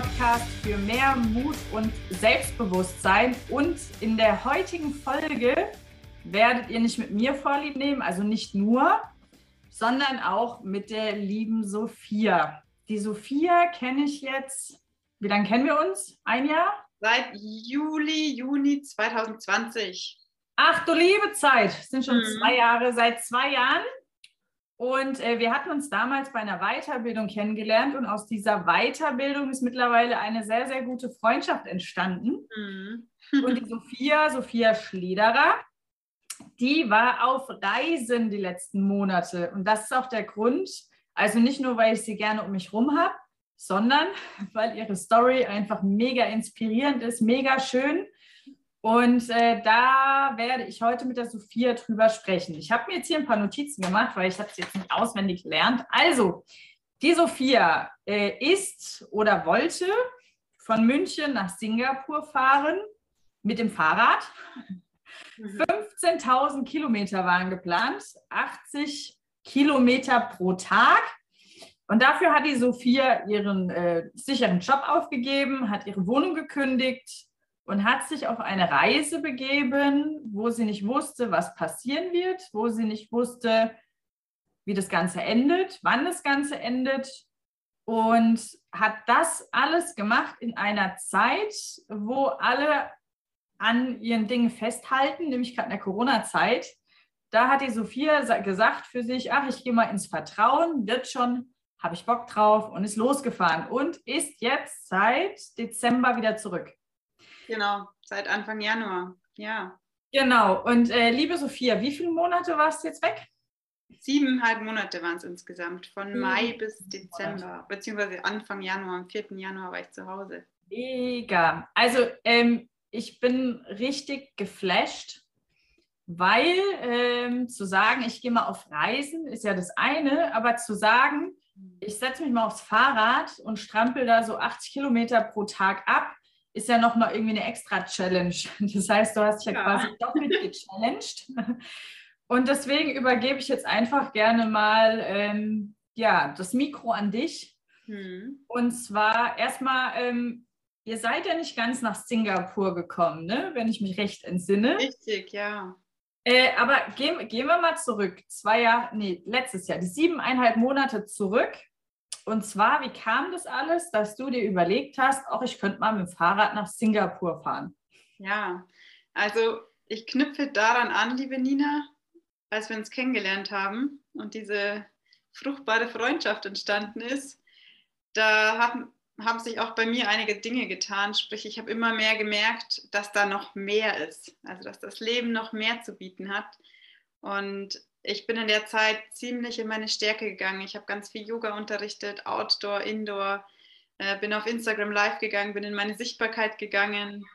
Podcast für mehr Mut und Selbstbewusstsein. Und in der heutigen Folge werdet ihr nicht mit mir Vorlieb nehmen, also nicht nur, sondern auch mit der lieben Sophia. Die Sophia kenne ich jetzt, wie lange kennen wir uns? Ein Jahr? Seit Juli, Juni 2020. Ach du liebe Zeit, das sind schon mhm. zwei Jahre. Seit zwei Jahren und äh, wir hatten uns damals bei einer Weiterbildung kennengelernt und aus dieser Weiterbildung ist mittlerweile eine sehr, sehr gute Freundschaft entstanden. Mhm. und die Sophia, Sophia Schlederer, die war auf Reisen die letzten Monate. Und das ist auch der Grund, also nicht nur, weil ich sie gerne um mich rum habe, sondern weil ihre Story einfach mega inspirierend ist, mega schön und äh, da werde ich heute mit der Sophia drüber sprechen. Ich habe mir jetzt hier ein paar Notizen gemacht, weil ich habe es jetzt nicht auswendig gelernt. Also, die Sophia äh, ist oder wollte von München nach Singapur fahren mit dem Fahrrad. 15.000 mhm. Kilometer waren geplant, 80 Kilometer pro Tag. Und dafür hat die Sophia ihren äh, sicheren Job aufgegeben, hat ihre Wohnung gekündigt, und hat sich auf eine Reise begeben, wo sie nicht wusste, was passieren wird, wo sie nicht wusste, wie das Ganze endet, wann das Ganze endet und hat das alles gemacht in einer Zeit, wo alle an ihren Dingen festhalten, nämlich gerade in der Corona-Zeit. Da hat die Sophia gesagt für sich, ach, ich gehe mal ins Vertrauen, wird schon, habe ich Bock drauf und ist losgefahren und ist jetzt seit Dezember wieder zurück. Genau, seit Anfang Januar, ja. Genau, und äh, liebe Sophia, wie viele Monate warst du jetzt weg? Siebeneinhalb Monate waren es insgesamt, von hm. Mai bis Dezember, beziehungsweise Anfang Januar, am 4. Januar war ich zu Hause. Mega. Also ähm, ich bin richtig geflasht, weil ähm, zu sagen, ich gehe mal auf Reisen, ist ja das eine, aber zu sagen, ich setze mich mal aufs Fahrrad und strampel da so 80 Kilometer pro Tag ab, ist ja nochmal irgendwie eine extra Challenge. Das heißt, du hast dich ja, ja quasi doppelt gechallenged. Und deswegen übergebe ich jetzt einfach gerne mal ähm, ja, das Mikro an dich. Hm. Und zwar erstmal, ähm, ihr seid ja nicht ganz nach Singapur gekommen, ne? wenn ich mich recht entsinne. Richtig, ja. Äh, aber gehen, gehen wir mal zurück. Zwei Jahre, nee, letztes Jahr, die siebeneinhalb Monate zurück. Und zwar, wie kam das alles, dass du dir überlegt hast, auch ich könnte mal mit dem Fahrrad nach Singapur fahren? Ja, also ich knüpfe daran an, liebe Nina, als wir uns kennengelernt haben und diese fruchtbare Freundschaft entstanden ist, da haben, haben sich auch bei mir einige Dinge getan. Sprich, ich habe immer mehr gemerkt, dass da noch mehr ist, also dass das Leben noch mehr zu bieten hat. Und ich bin in der Zeit ziemlich in meine Stärke gegangen. Ich habe ganz viel Yoga unterrichtet, Outdoor, Indoor, äh, bin auf Instagram live gegangen, bin in meine Sichtbarkeit gegangen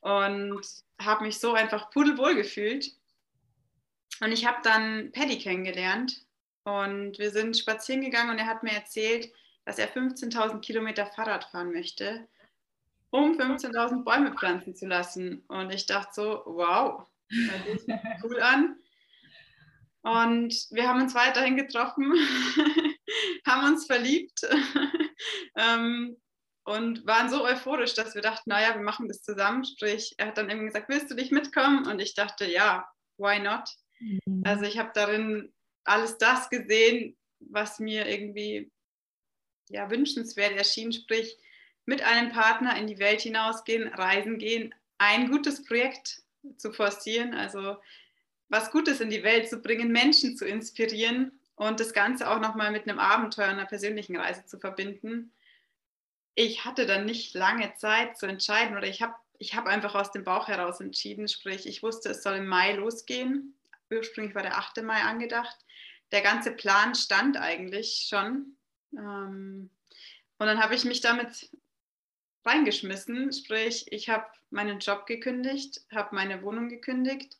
und habe mich so einfach pudelwohl gefühlt. Und ich habe dann Paddy kennengelernt und wir sind spazieren gegangen und er hat mir erzählt, dass er 15.000 Kilometer Fahrrad fahren möchte, um 15.000 Bäume pflanzen zu lassen. Und ich dachte so, wow, das sieht cool an. Und wir haben uns weiterhin getroffen, haben uns verliebt ähm, und waren so euphorisch, dass wir dachten, naja, wir machen das zusammen. Sprich, er hat dann irgendwie gesagt, willst du dich mitkommen? Und ich dachte, ja, why not? Mhm. Also ich habe darin alles das gesehen, was mir irgendwie ja, wünschenswert erschien, sprich mit einem Partner in die Welt hinausgehen, reisen gehen, ein gutes Projekt zu forcieren. Also was Gutes in die Welt zu bringen, Menschen zu inspirieren und das Ganze auch nochmal mit einem Abenteuer, einer persönlichen Reise zu verbinden. Ich hatte dann nicht lange Zeit zu entscheiden oder ich habe ich hab einfach aus dem Bauch heraus entschieden, sprich ich wusste, es soll im Mai losgehen. Ursprünglich war der 8. Mai angedacht. Der ganze Plan stand eigentlich schon. Ähm, und dann habe ich mich damit reingeschmissen, sprich ich habe meinen Job gekündigt, habe meine Wohnung gekündigt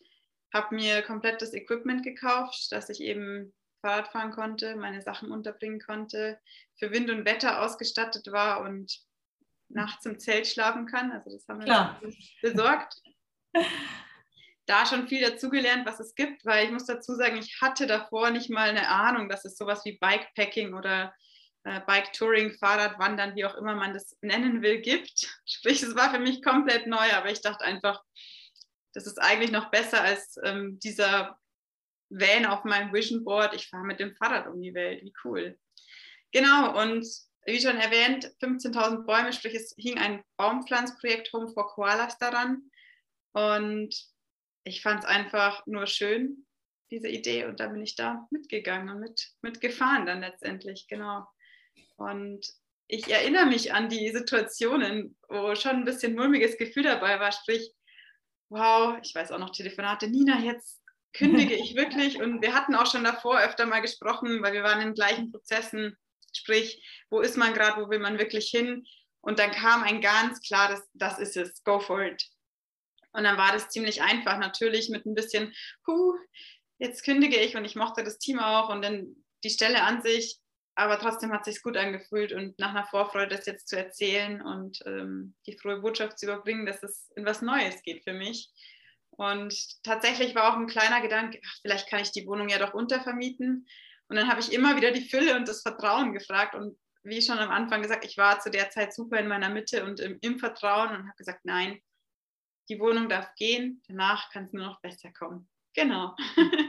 habe mir komplett das Equipment gekauft, dass ich eben Fahrrad fahren konnte, meine Sachen unterbringen konnte, für Wind und Wetter ausgestattet war und nachts im Zelt schlafen kann. Also das haben wir Klar. besorgt. Da schon viel dazugelernt, was es gibt, weil ich muss dazu sagen, ich hatte davor nicht mal eine Ahnung, dass es sowas wie Bikepacking oder äh, Bike Touring, Fahrrad, Wandern, wie auch immer man das nennen will, gibt. Sprich, es war für mich komplett neu, aber ich dachte einfach, das ist eigentlich noch besser als ähm, dieser Van auf meinem Vision Board. Ich fahre mit dem Fahrrad um die Welt, wie cool. Genau, und wie schon erwähnt, 15.000 Bäume, sprich es hing ein Baumpflanzprojekt Home for Koalas daran. Und ich fand es einfach nur schön, diese Idee. Und da bin ich da mitgegangen und mit, mitgefahren dann letztendlich, genau. Und ich erinnere mich an die Situationen, wo schon ein bisschen mulmiges Gefühl dabei war, sprich, wow, ich weiß auch noch Telefonate, Nina, jetzt kündige ich wirklich. Und wir hatten auch schon davor öfter mal gesprochen, weil wir waren in gleichen Prozessen Sprich, wo ist man gerade, wo will man wirklich hin? Und dann kam ein ganz klares, das ist es, go for it. Und dann war das ziemlich einfach, natürlich mit ein bisschen, huh, jetzt kündige ich und ich mochte das Team auch und dann die Stelle an sich, aber trotzdem hat es sich gut angefühlt und nach einer Vorfreude das jetzt zu erzählen und ähm, die frohe Botschaft zu überbringen, dass es in was Neues geht für mich. Und tatsächlich war auch ein kleiner Gedanke, ach, vielleicht kann ich die Wohnung ja doch untervermieten. Und dann habe ich immer wieder die Fülle und das Vertrauen gefragt. Und wie schon am Anfang gesagt, ich war zu der Zeit super in meiner Mitte und im, im Vertrauen und habe gesagt, nein, die Wohnung darf gehen, danach kann es nur noch besser kommen. Genau.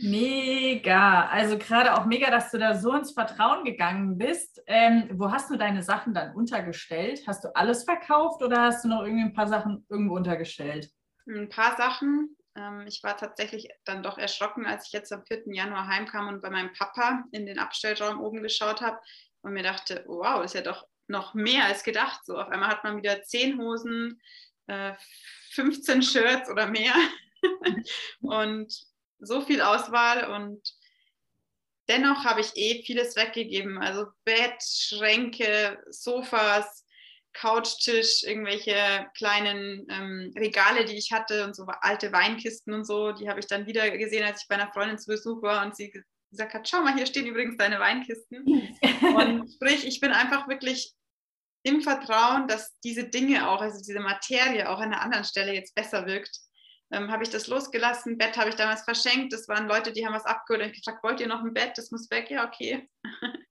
Mega. Also gerade auch mega, dass du da so ins Vertrauen gegangen bist. Ähm, wo hast du deine Sachen dann untergestellt? Hast du alles verkauft oder hast du noch irgendwie ein paar Sachen irgendwo untergestellt? Ein paar Sachen. Ähm, ich war tatsächlich dann doch erschrocken, als ich jetzt am 4. Januar heimkam und bei meinem Papa in den Abstellraum oben geschaut habe und mir dachte, wow, ist ja doch noch mehr als gedacht. So auf einmal hat man wieder 10 Hosen, 15 äh, Shirts oder mehr und so viel Auswahl und dennoch habe ich eh vieles weggegeben. Also Bett, Schränke, Sofas, Couchtisch, irgendwelche kleinen ähm, Regale, die ich hatte und so alte Weinkisten und so, die habe ich dann wieder gesehen, als ich bei einer Freundin zu Besuch war und sie gesagt hat, schau mal, hier stehen übrigens deine Weinkisten. und sprich, ich bin einfach wirklich im Vertrauen, dass diese Dinge auch, also diese Materie auch an einer anderen Stelle jetzt besser wirkt. Ähm, habe ich das losgelassen. Bett habe ich damals verschenkt. Das waren Leute, die haben was abgeholt und ich gesagt, wollt ihr noch ein Bett? Das muss weg. Ja, okay.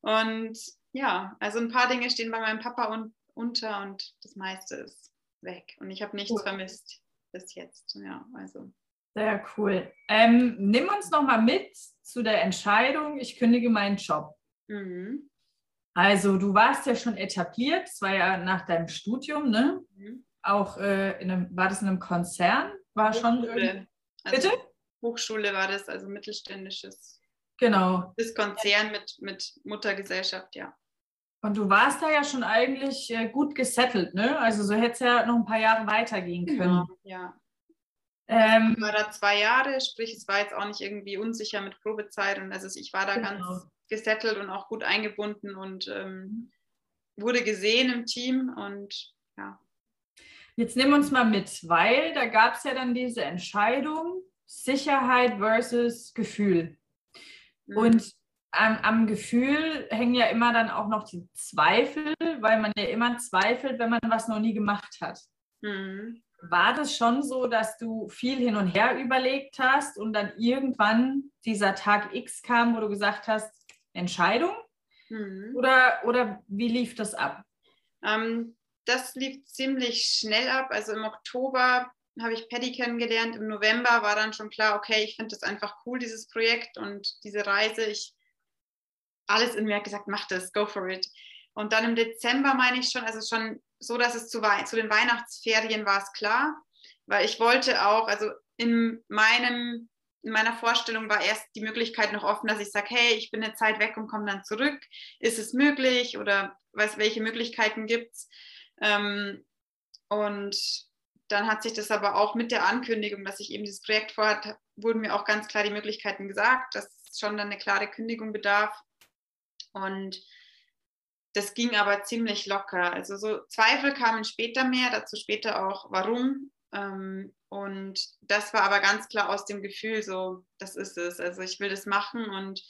und ja, also ein paar Dinge stehen bei meinem Papa un unter und das meiste ist weg. Und ich habe nichts cool. vermisst bis jetzt. Ja, also. Sehr cool. Ähm, nimm uns noch mal mit zu der Entscheidung, ich kündige meinen Job. Mhm. Also du warst ja schon etabliert, das war ja nach deinem Studium, ne? Mhm. Auch äh, in einem, war das in einem Konzern? War Hochschule. schon. Also Bitte? Hochschule war das, also mittelständisches. Genau. Das Konzern mit, mit Muttergesellschaft, ja. Und du warst da ja schon eigentlich äh, gut gesettelt, ne? Also so hätte es ja noch ein paar Jahre weitergehen können. Genau, ja. Ähm, ich war da zwei Jahre, sprich, es war jetzt auch nicht irgendwie unsicher mit Probezeit und also ich war da genau. ganz gesettelt und auch gut eingebunden und ähm, wurde gesehen im Team und ja. Jetzt nehmen wir uns mal mit, weil da gab es ja dann diese Entscheidung Sicherheit versus Gefühl. Mhm. Und am, am, Gefühl hängen ja immer dann auch noch die Zweifel, weil man ja immer zweifelt, wenn man was noch nie gemacht hat. Mhm. War das schon so, dass du viel hin und her überlegt hast und dann irgendwann dieser Tag X kam, wo du gesagt hast, Entscheidung? Mhm. Oder, oder wie lief das ab? Ähm, das lief ziemlich schnell ab. Also im Oktober habe ich Paddy kennengelernt. Im November war dann schon klar, okay, ich finde das einfach cool, dieses Projekt und diese Reise. Ich alles in mir gesagt, mach das, go for it. Und dann im Dezember meine ich schon, also schon so, dass es zu, zu den Weihnachtsferien war es klar, weil ich wollte auch, also in meinem in meiner Vorstellung war erst die Möglichkeit noch offen, dass ich sage, hey, ich bin eine Zeit weg und komme dann zurück. Ist es möglich oder was, welche Möglichkeiten gibt es? Ähm, und dann hat sich das aber auch mit der Ankündigung, dass ich eben dieses Projekt vorhatte, wurden mir auch ganz klar die Möglichkeiten gesagt, dass schon dann eine klare Kündigung bedarf. Und das ging aber ziemlich locker. Also so Zweifel kamen später mehr, dazu später auch warum. Ähm, und das war aber ganz klar aus dem Gefühl so, das ist es. Also ich will das machen und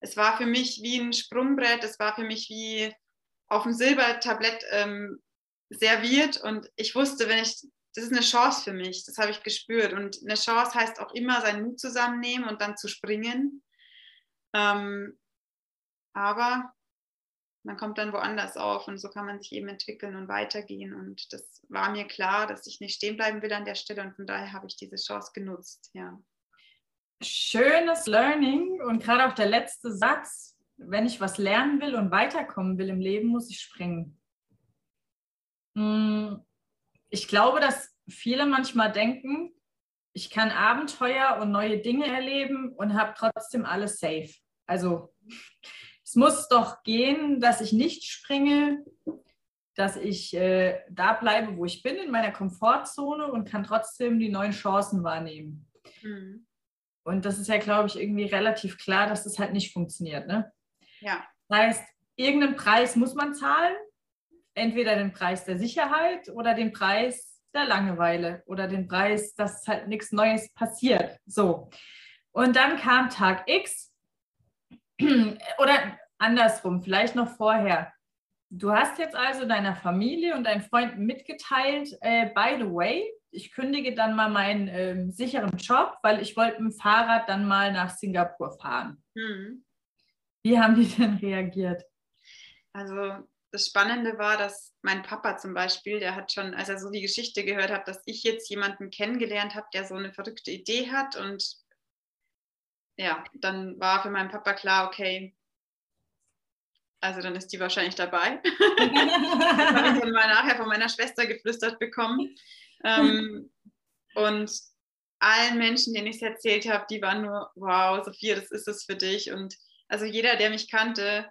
es war für mich wie ein Sprungbrett, es war für mich wie auf dem Silbertablett ähm, serviert und ich wusste, wenn ich, das ist eine Chance für mich, das habe ich gespürt und eine Chance heißt auch immer seinen Mut zusammennehmen und dann zu springen. Ähm, aber man kommt dann woanders auf und so kann man sich eben entwickeln und weitergehen. Und das war mir klar, dass ich nicht stehen bleiben will an der Stelle und von daher habe ich diese Chance genutzt. Ja. Schönes Learning und gerade auch der letzte Satz, wenn ich was lernen will und weiterkommen will im Leben, muss ich springen. Hm, ich glaube, dass viele manchmal denken, ich kann Abenteuer und neue Dinge erleben und habe trotzdem alles safe. Also es muss doch gehen, dass ich nicht springe, dass ich äh, da bleibe, wo ich bin, in meiner Komfortzone und kann trotzdem die neuen Chancen wahrnehmen. Mhm. Und das ist ja, glaube ich, irgendwie relativ klar, dass das halt nicht funktioniert. Ne? Ja. Das heißt, irgendeinen Preis muss man zahlen. Entweder den Preis der Sicherheit oder den Preis der Langeweile oder den Preis, dass halt nichts Neues passiert. So. Und dann kam Tag X oder andersrum, vielleicht noch vorher. Du hast jetzt also deiner Familie und deinen Freunden mitgeteilt, äh, by the way, ich kündige dann mal meinen äh, sicheren Job, weil ich wollte mit dem Fahrrad dann mal nach Singapur fahren. Mhm. Wie haben die denn reagiert? Also das Spannende war, dass mein Papa zum Beispiel, der hat schon, als er so die Geschichte gehört hat, dass ich jetzt jemanden kennengelernt habe, der so eine verrückte Idee hat und ja, dann war für meinen Papa klar, okay, also dann ist die wahrscheinlich dabei. das habe ich dann mal nachher von meiner Schwester geflüstert bekommen. Ähm, und allen Menschen, denen ich es erzählt habe, die waren nur, wow, Sophia, das ist es für dich. Und also jeder, der mich kannte,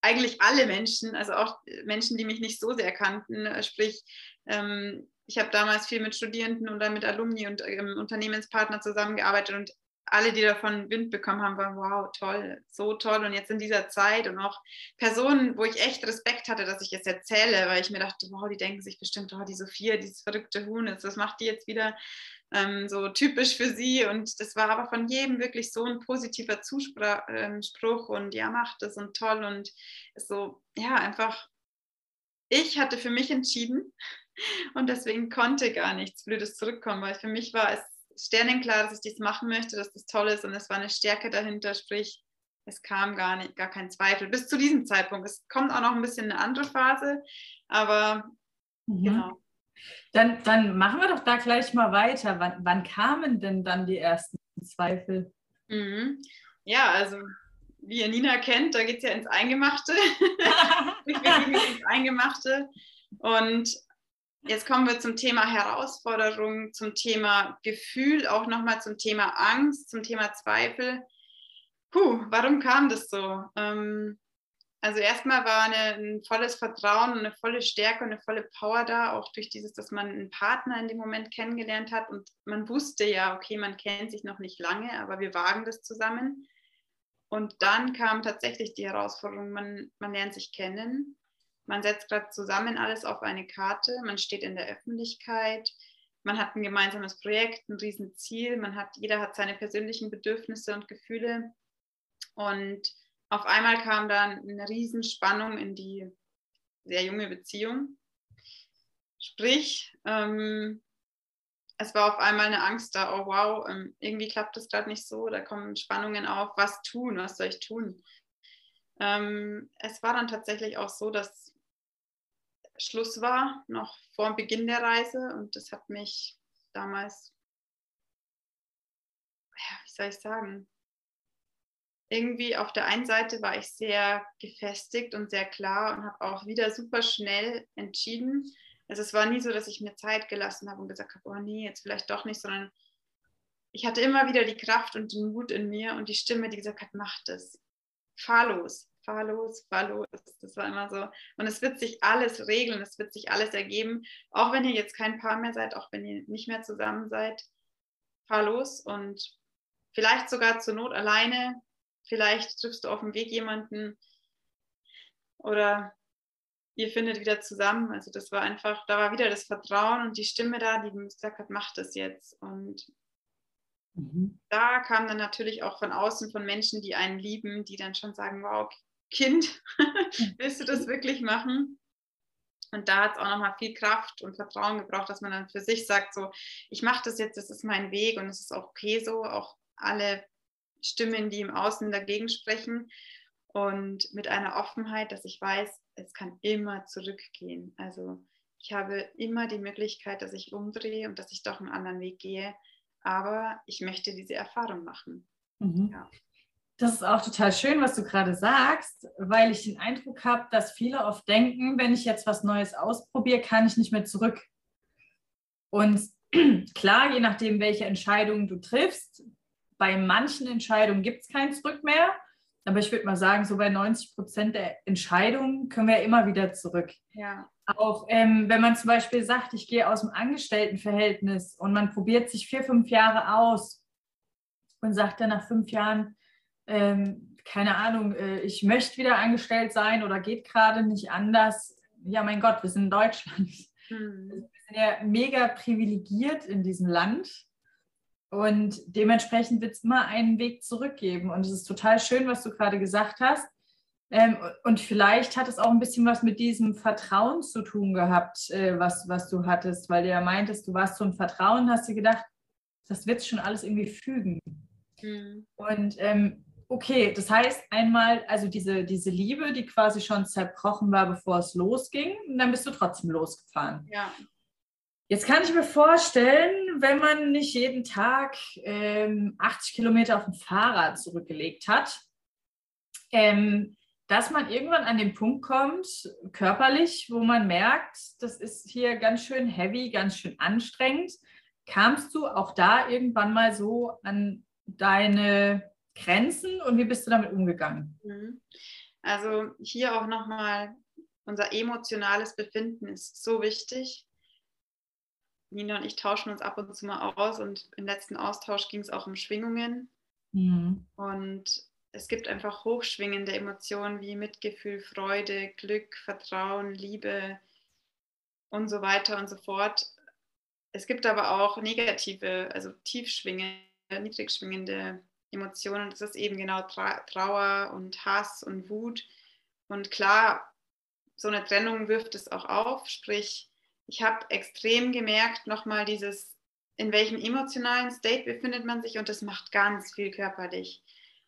eigentlich alle Menschen, also auch Menschen, die mich nicht so sehr kannten, äh, sprich, ähm, ich habe damals viel mit Studierenden oder mit Alumni und ähm, Unternehmenspartnern zusammengearbeitet und alle, die davon Wind bekommen haben, waren, wow, toll, so toll. Und jetzt in dieser Zeit und auch Personen, wo ich echt Respekt hatte, dass ich es erzähle, weil ich mir dachte, wow, die denken sich bestimmt, oh, die Sophia, dieses verrückte Huhn, das macht die jetzt wieder ähm, so typisch für sie. Und das war aber von jedem wirklich so ein positiver Zuspruch ähm, und ja, macht das und toll. Und so, ja, einfach, ich hatte für mich entschieden und deswegen konnte gar nichts Blödes zurückkommen, weil für mich war es sternenklar, dass ich dies machen möchte, dass das toll ist und es war eine Stärke dahinter, sprich, es kam gar nicht, gar kein Zweifel bis zu diesem Zeitpunkt. Es kommt auch noch ein bisschen eine andere Phase, aber mhm. genau. Dann, dann machen wir doch da gleich mal weiter. Wann, wann kamen denn dann die ersten Zweifel? Mhm. Ja, also wie ihr Nina kennt, da geht es ja ins Eingemachte. ich bin ins Eingemachte. Und Jetzt kommen wir zum Thema Herausforderung, zum Thema Gefühl, auch nochmal zum Thema Angst, zum Thema Zweifel. Puh, warum kam das so? Ähm, also erstmal war eine, ein volles Vertrauen, eine volle Stärke und eine volle Power da, auch durch dieses, dass man einen Partner in dem Moment kennengelernt hat und man wusste ja, okay, man kennt sich noch nicht lange, aber wir wagen das zusammen. Und dann kam tatsächlich die Herausforderung, man, man lernt sich kennen, man setzt gerade zusammen alles auf eine Karte, man steht in der Öffentlichkeit, man hat ein gemeinsames Projekt, ein Riesenziel, man hat, jeder hat seine persönlichen Bedürfnisse und Gefühle. Und auf einmal kam dann eine Riesenspannung in die sehr junge Beziehung. Sprich, ähm, es war auf einmal eine Angst da, oh wow, ähm, irgendwie klappt das gerade nicht so, da kommen Spannungen auf, was tun, was soll ich tun? Ähm, es war dann tatsächlich auch so, dass Schluss war, noch vor Beginn der Reise. Und das hat mich damals, ja, wie soll ich sagen, irgendwie auf der einen Seite war ich sehr gefestigt und sehr klar und habe auch wieder super schnell entschieden. Also es war nie so, dass ich mir Zeit gelassen habe und gesagt habe, oh nee, jetzt vielleicht doch nicht, sondern ich hatte immer wieder die Kraft und den Mut in mir und die Stimme, die gesagt hat, mach das. Fahr los fahr los, fahr los. Das war immer so. Und es wird sich alles regeln, es wird sich alles ergeben. Auch wenn ihr jetzt kein Paar mehr seid, auch wenn ihr nicht mehr zusammen seid, fahr los und vielleicht sogar zur Not alleine. Vielleicht triffst du auf dem Weg jemanden oder ihr findet wieder zusammen. Also das war einfach, da war wieder das Vertrauen und die Stimme da, die gesagt hat, mach das jetzt. Und mhm. da kam dann natürlich auch von außen von Menschen, die einen lieben, die dann schon sagen, wow, Kind, willst du das wirklich machen? Und da hat es auch nochmal viel Kraft und Vertrauen gebraucht, dass man dann für sich sagt, so, ich mache das jetzt, das ist mein Weg und es ist auch okay so, auch alle Stimmen, die im Außen dagegen sprechen. und mit einer Offenheit, dass ich weiß, es kann immer zurückgehen. Also ich habe immer die Möglichkeit, dass ich umdrehe und dass ich doch einen anderen Weg gehe, aber ich möchte diese Erfahrung machen. Mhm. Ja. Das ist auch total schön, was du gerade sagst, weil ich den Eindruck habe, dass viele oft denken, wenn ich jetzt was Neues ausprobiere, kann ich nicht mehr zurück. Und klar, je nachdem, welche Entscheidungen du triffst, bei manchen Entscheidungen gibt es kein Zurück mehr. Aber ich würde mal sagen, so bei 90 Prozent der Entscheidungen können wir immer wieder zurück. Ja. Auch ähm, wenn man zum Beispiel sagt, ich gehe aus dem Angestelltenverhältnis und man probiert sich vier, fünf Jahre aus und sagt dann nach fünf Jahren, ähm, keine Ahnung, äh, ich möchte wieder angestellt sein oder geht gerade nicht anders. Ja, mein Gott, wir sind in Deutschland. Mhm. Wir sind ja mega privilegiert in diesem Land. Und dementsprechend wird es immer einen Weg zurückgeben. Und es ist total schön, was du gerade gesagt hast. Ähm, und vielleicht hat es auch ein bisschen was mit diesem Vertrauen zu tun gehabt, äh, was, was du hattest, weil du ja meintest, du warst so ein Vertrauen, hast dir gedacht, das wird schon alles irgendwie fügen. Mhm. Und ähm, okay, das heißt einmal, also diese, diese Liebe, die quasi schon zerbrochen war, bevor es losging, und dann bist du trotzdem losgefahren. Ja. Jetzt kann ich mir vorstellen, wenn man nicht jeden Tag ähm, 80 Kilometer auf dem Fahrrad zurückgelegt hat, ähm, dass man irgendwann an den Punkt kommt, körperlich, wo man merkt, das ist hier ganz schön heavy, ganz schön anstrengend. Kamst du auch da irgendwann mal so an deine Grenzen und wie bist du damit umgegangen? Mhm. Also hier auch nochmal, unser emotionales Befinden ist so wichtig. Nina und ich tauschen uns ab und zu mal aus und im letzten Austausch ging es auch um Schwingungen. Mhm. Und es gibt einfach hochschwingende Emotionen wie Mitgefühl, Freude, Glück, Vertrauen, Liebe und so weiter und so fort. Es gibt aber auch negative, also tiefschwingende, niedrigschwingende Emotionen. Das ist eben genau Trauer und Hass und Wut. Und klar, so eine Trennung wirft es auch auf, sprich, ich habe extrem gemerkt, nochmal dieses, in welchem emotionalen State befindet man sich und das macht ganz viel körperlich.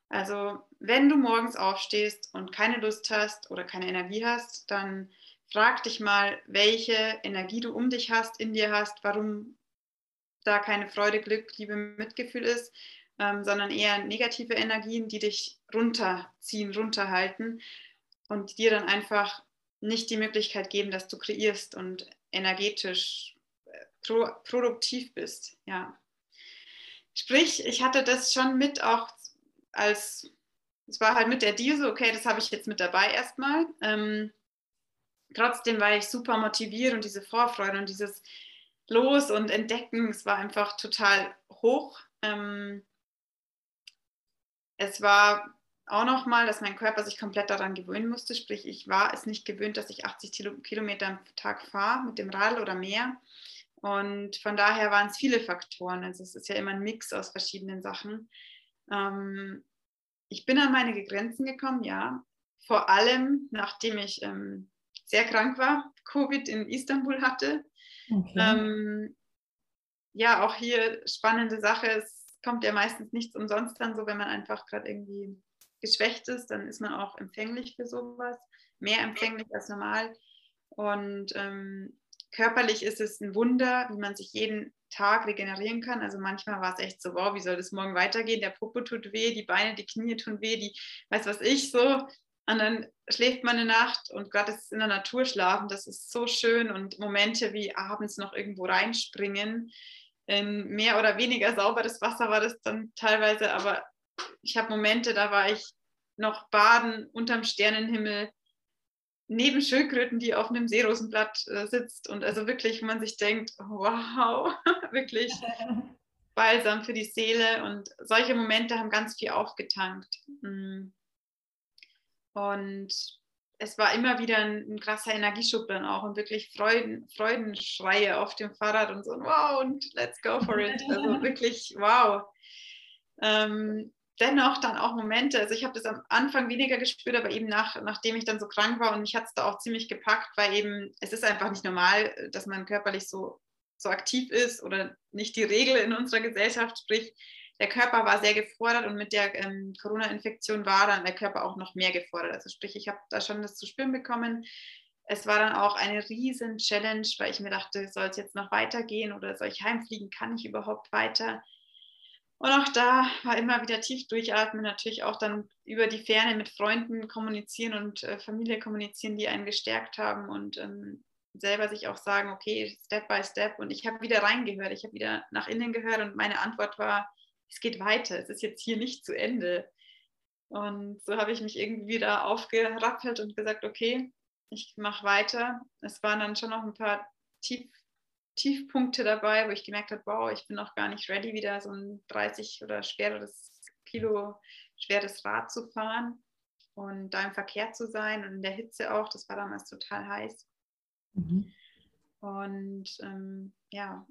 Also wenn du morgens aufstehst und keine Lust hast oder keine Energie hast, dann frag dich mal, welche Energie du um dich hast, in dir hast, warum da keine Freude, Glück, Liebe, Mitgefühl ist, ähm, sondern eher negative Energien, die dich runterziehen, runterhalten und dir dann einfach nicht die Möglichkeit geben, dass du kreierst und energetisch äh, pro, produktiv bist. Ja. Sprich, ich hatte das schon mit auch als, es war halt mit der Deal okay, das habe ich jetzt mit dabei erstmal. Ähm, trotzdem war ich super motiviert und diese Vorfreude und dieses Los und Entdecken, es war einfach total hoch. Ähm, es war auch nochmal, dass mein Körper sich komplett daran gewöhnen musste. Sprich, ich war es nicht gewöhnt, dass ich 80 Kilometer am Tag fahre mit dem Rad oder mehr. Und von daher waren es viele Faktoren. Also es ist ja immer ein Mix aus verschiedenen Sachen. Ähm, ich bin an meine Grenzen gekommen, ja. Vor allem, nachdem ich ähm, sehr krank war, Covid in Istanbul hatte. Okay. Ähm, ja, auch hier spannende Sache. Es kommt ja meistens nichts umsonst dann so, wenn man einfach gerade irgendwie geschwächt ist, dann ist man auch empfänglich für sowas, mehr empfänglich als normal. Und ähm, körperlich ist es ein Wunder, wie man sich jeden Tag regenerieren kann. Also manchmal war es echt so, wow, wie soll das morgen weitergehen? Der Popo tut weh, die Beine, die Knie tun weh, die weiß was ich so. Und dann schläft man eine Nacht und gerade ist in der Natur schlafen, das ist so schön. Und Momente wie abends noch irgendwo reinspringen, in mehr oder weniger sauberes Wasser war das dann teilweise, aber ich habe Momente, da war ich noch baden unterm Sternenhimmel neben Schildkröten, die auf einem Seerosenblatt äh, sitzt und also wirklich, man sich denkt, wow, wirklich balsam für die Seele und solche Momente haben ganz viel aufgetankt. Mm. Und es war immer wieder ein, ein krasser Energieschub dann auch und wirklich Freuden, Freudenschreie auf dem Fahrrad und so, wow, und let's go for it. Also wirklich, wow. Ähm, dennoch dann auch Momente, also ich habe das am Anfang weniger gespürt, aber eben nach, nachdem ich dann so krank war und mich hat es da auch ziemlich gepackt, weil eben es ist einfach nicht normal, dass man körperlich so, so aktiv ist oder nicht die Regel in unserer Gesellschaft, sprich, der Körper war sehr gefordert und mit der ähm, Corona-Infektion war dann der Körper auch noch mehr gefordert. Also sprich, ich habe da schon das zu spüren bekommen. Es war dann auch eine riesen Challenge, weil ich mir dachte, soll es jetzt noch weitergehen oder soll ich heimfliegen? Kann ich überhaupt weiter? Und auch da war immer wieder tief durchatmen, natürlich auch dann über die Ferne mit Freunden kommunizieren und äh, Familie kommunizieren, die einen gestärkt haben und ähm, selber sich auch sagen, okay, Step by Step. Und ich habe wieder reingehört, ich habe wieder nach innen gehört und meine Antwort war, es geht weiter, es ist jetzt hier nicht zu Ende. Und so habe ich mich irgendwie wieder aufgerappelt und gesagt, okay, ich mache weiter. Es waren dann schon noch ein paar Tief, Tiefpunkte dabei, wo ich gemerkt habe, wow, ich bin noch gar nicht ready, wieder so ein 30 oder schweres Kilo schweres Rad zu fahren und da im Verkehr zu sein und in der Hitze auch. Das war damals total heiß. Mhm. Und ähm, ja,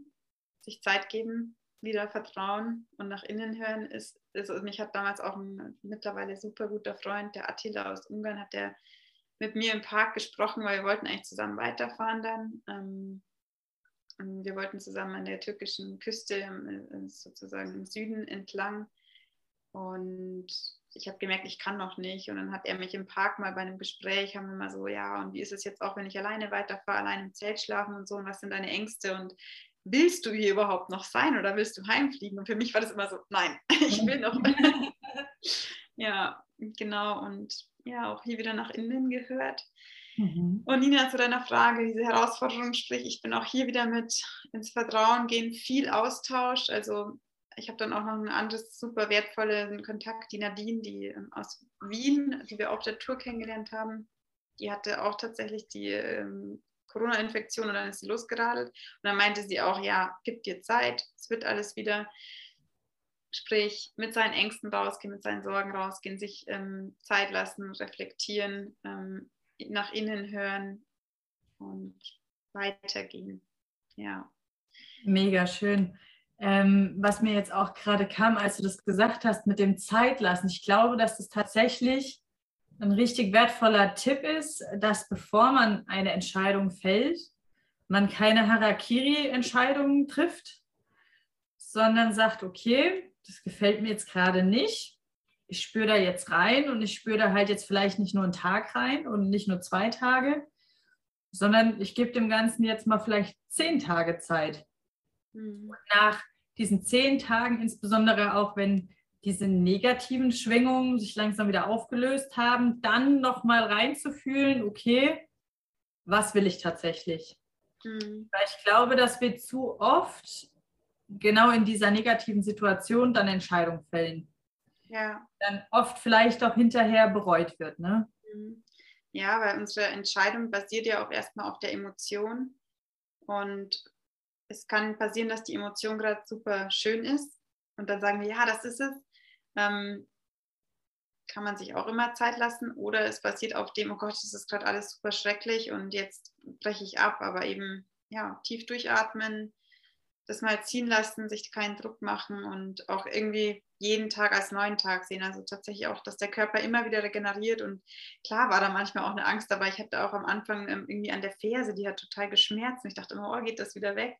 sich Zeit geben, wieder vertrauen und nach innen hören ist, ist also mich hat damals auch ein mittlerweile super guter Freund, der Attila aus Ungarn, hat der mit mir im Park gesprochen, weil wir wollten eigentlich zusammen weiterfahren dann. Ähm, wir wollten zusammen an der türkischen Küste sozusagen im Süden entlang. Und ich habe gemerkt, ich kann noch nicht. Und dann hat er mich im Park mal bei einem Gespräch, haben wir mal so, ja, und wie ist es jetzt auch, wenn ich alleine weiterfahre, allein im Zelt schlafen und so, und was sind deine Ängste? Und willst du hier überhaupt noch sein oder willst du heimfliegen? Und für mich war das immer so, nein, ich will noch. ja, genau. Und ja, auch hier wieder nach innen gehört. Mhm. Und Nina, zu deiner Frage, diese Herausforderung, sprich, ich bin auch hier wieder mit ins Vertrauen gehen, viel Austausch. Also ich habe dann auch noch ein anderes super wertvollen Kontakt, die Nadine, die ähm, aus Wien, die wir auf der Tour kennengelernt haben. Die hatte auch tatsächlich die ähm, Corona-Infektion und dann ist sie losgeradelt. Und dann meinte sie auch, ja, gib dir Zeit, es wird alles wieder. Sprich, mit seinen Ängsten rausgehen, mit seinen Sorgen rausgehen, sich ähm, Zeit lassen, reflektieren, ähm, nach innen hören und weitergehen. Ja. Mega schön. Ähm, was mir jetzt auch gerade kam, als du das gesagt hast mit dem Zeitlassen. Ich glaube, dass das tatsächlich ein richtig wertvoller Tipp ist, dass bevor man eine Entscheidung fällt, man keine Harakiri-Entscheidungen trifft, sondern sagt, okay, das gefällt mir jetzt gerade nicht. Ich spüre da jetzt rein und ich spüre da halt jetzt vielleicht nicht nur einen Tag rein und nicht nur zwei Tage, sondern ich gebe dem Ganzen jetzt mal vielleicht zehn Tage Zeit. Mhm. Nach diesen zehn Tagen, insbesondere auch wenn diese negativen Schwingungen sich langsam wieder aufgelöst haben, dann nochmal reinzufühlen, okay, was will ich tatsächlich? Mhm. Weil ich glaube, dass wir zu oft genau in dieser negativen Situation dann Entscheidungen fällen. Ja. Dann oft vielleicht auch hinterher bereut wird. Ne? Mhm. Ja, weil unsere Entscheidung basiert ja auch erstmal auf der Emotion. Und es kann passieren, dass die Emotion gerade super schön ist. Und dann sagen wir, ja, das ist es ähm, kann man sich auch immer Zeit lassen oder es basiert auf dem, oh Gott, das ist gerade alles super schrecklich und jetzt breche ich ab, aber eben ja, tief durchatmen, das mal ziehen lassen, sich keinen Druck machen und auch irgendwie jeden Tag als neuen Tag sehen. Also tatsächlich auch, dass der Körper immer wieder regeneriert und klar war da manchmal auch eine Angst dabei. Ich hatte auch am Anfang ähm, irgendwie an der Ferse, die hat total geschmerzt und ich dachte immer, oh, geht das wieder weg?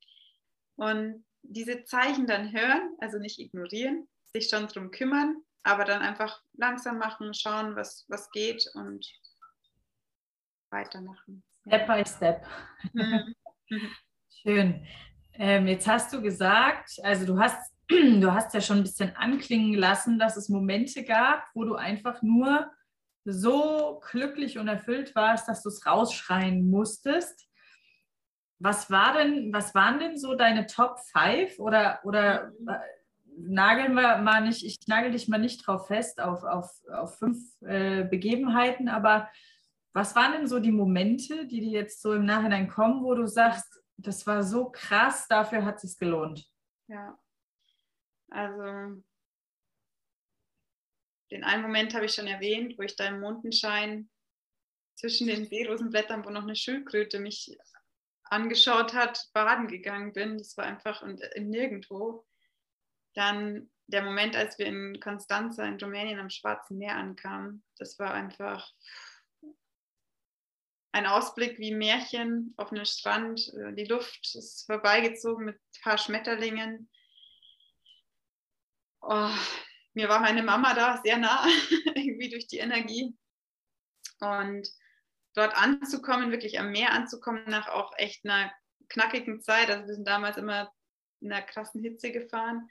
Und diese Zeichen dann hören, also nicht ignorieren, sich schon drum kümmern, aber dann einfach langsam machen, schauen, was, was geht und weitermachen. Step by step. Mhm. Schön. Ähm, jetzt hast du gesagt, also du hast, du hast ja schon ein bisschen anklingen lassen, dass es Momente gab, wo du einfach nur so glücklich und erfüllt warst, dass du es rausschreien musstest. Was war denn, was waren denn so deine Top 5 oder, oder mhm nageln wir mal nicht, ich nagel dich mal nicht drauf fest, auf, auf, auf fünf äh, Begebenheiten, aber was waren denn so die Momente, die dir jetzt so im Nachhinein kommen, wo du sagst, das war so krass, dafür hat es sich gelohnt? Ja, also den einen Moment habe ich schon erwähnt, wo ich da im Mondenschein zwischen den Seerosenblättern, wo noch eine Schildkröte mich angeschaut hat, baden gegangen bin. Das war einfach und nirgendwo. Dann der Moment, als wir in Konstanza in Rumänien am Schwarzen Meer ankamen, das war einfach ein Ausblick wie Märchen auf einem Strand. Äh, die Luft ist vorbeigezogen mit ein paar Schmetterlingen. oh, mir war meine Mama da sehr nah, irgendwie durch die Energie. Und dort anzukommen, wirklich am Meer anzukommen, nach auch echt einer knackigen Zeit. Also wir sind damals immer in einer krassen Hitze gefahren.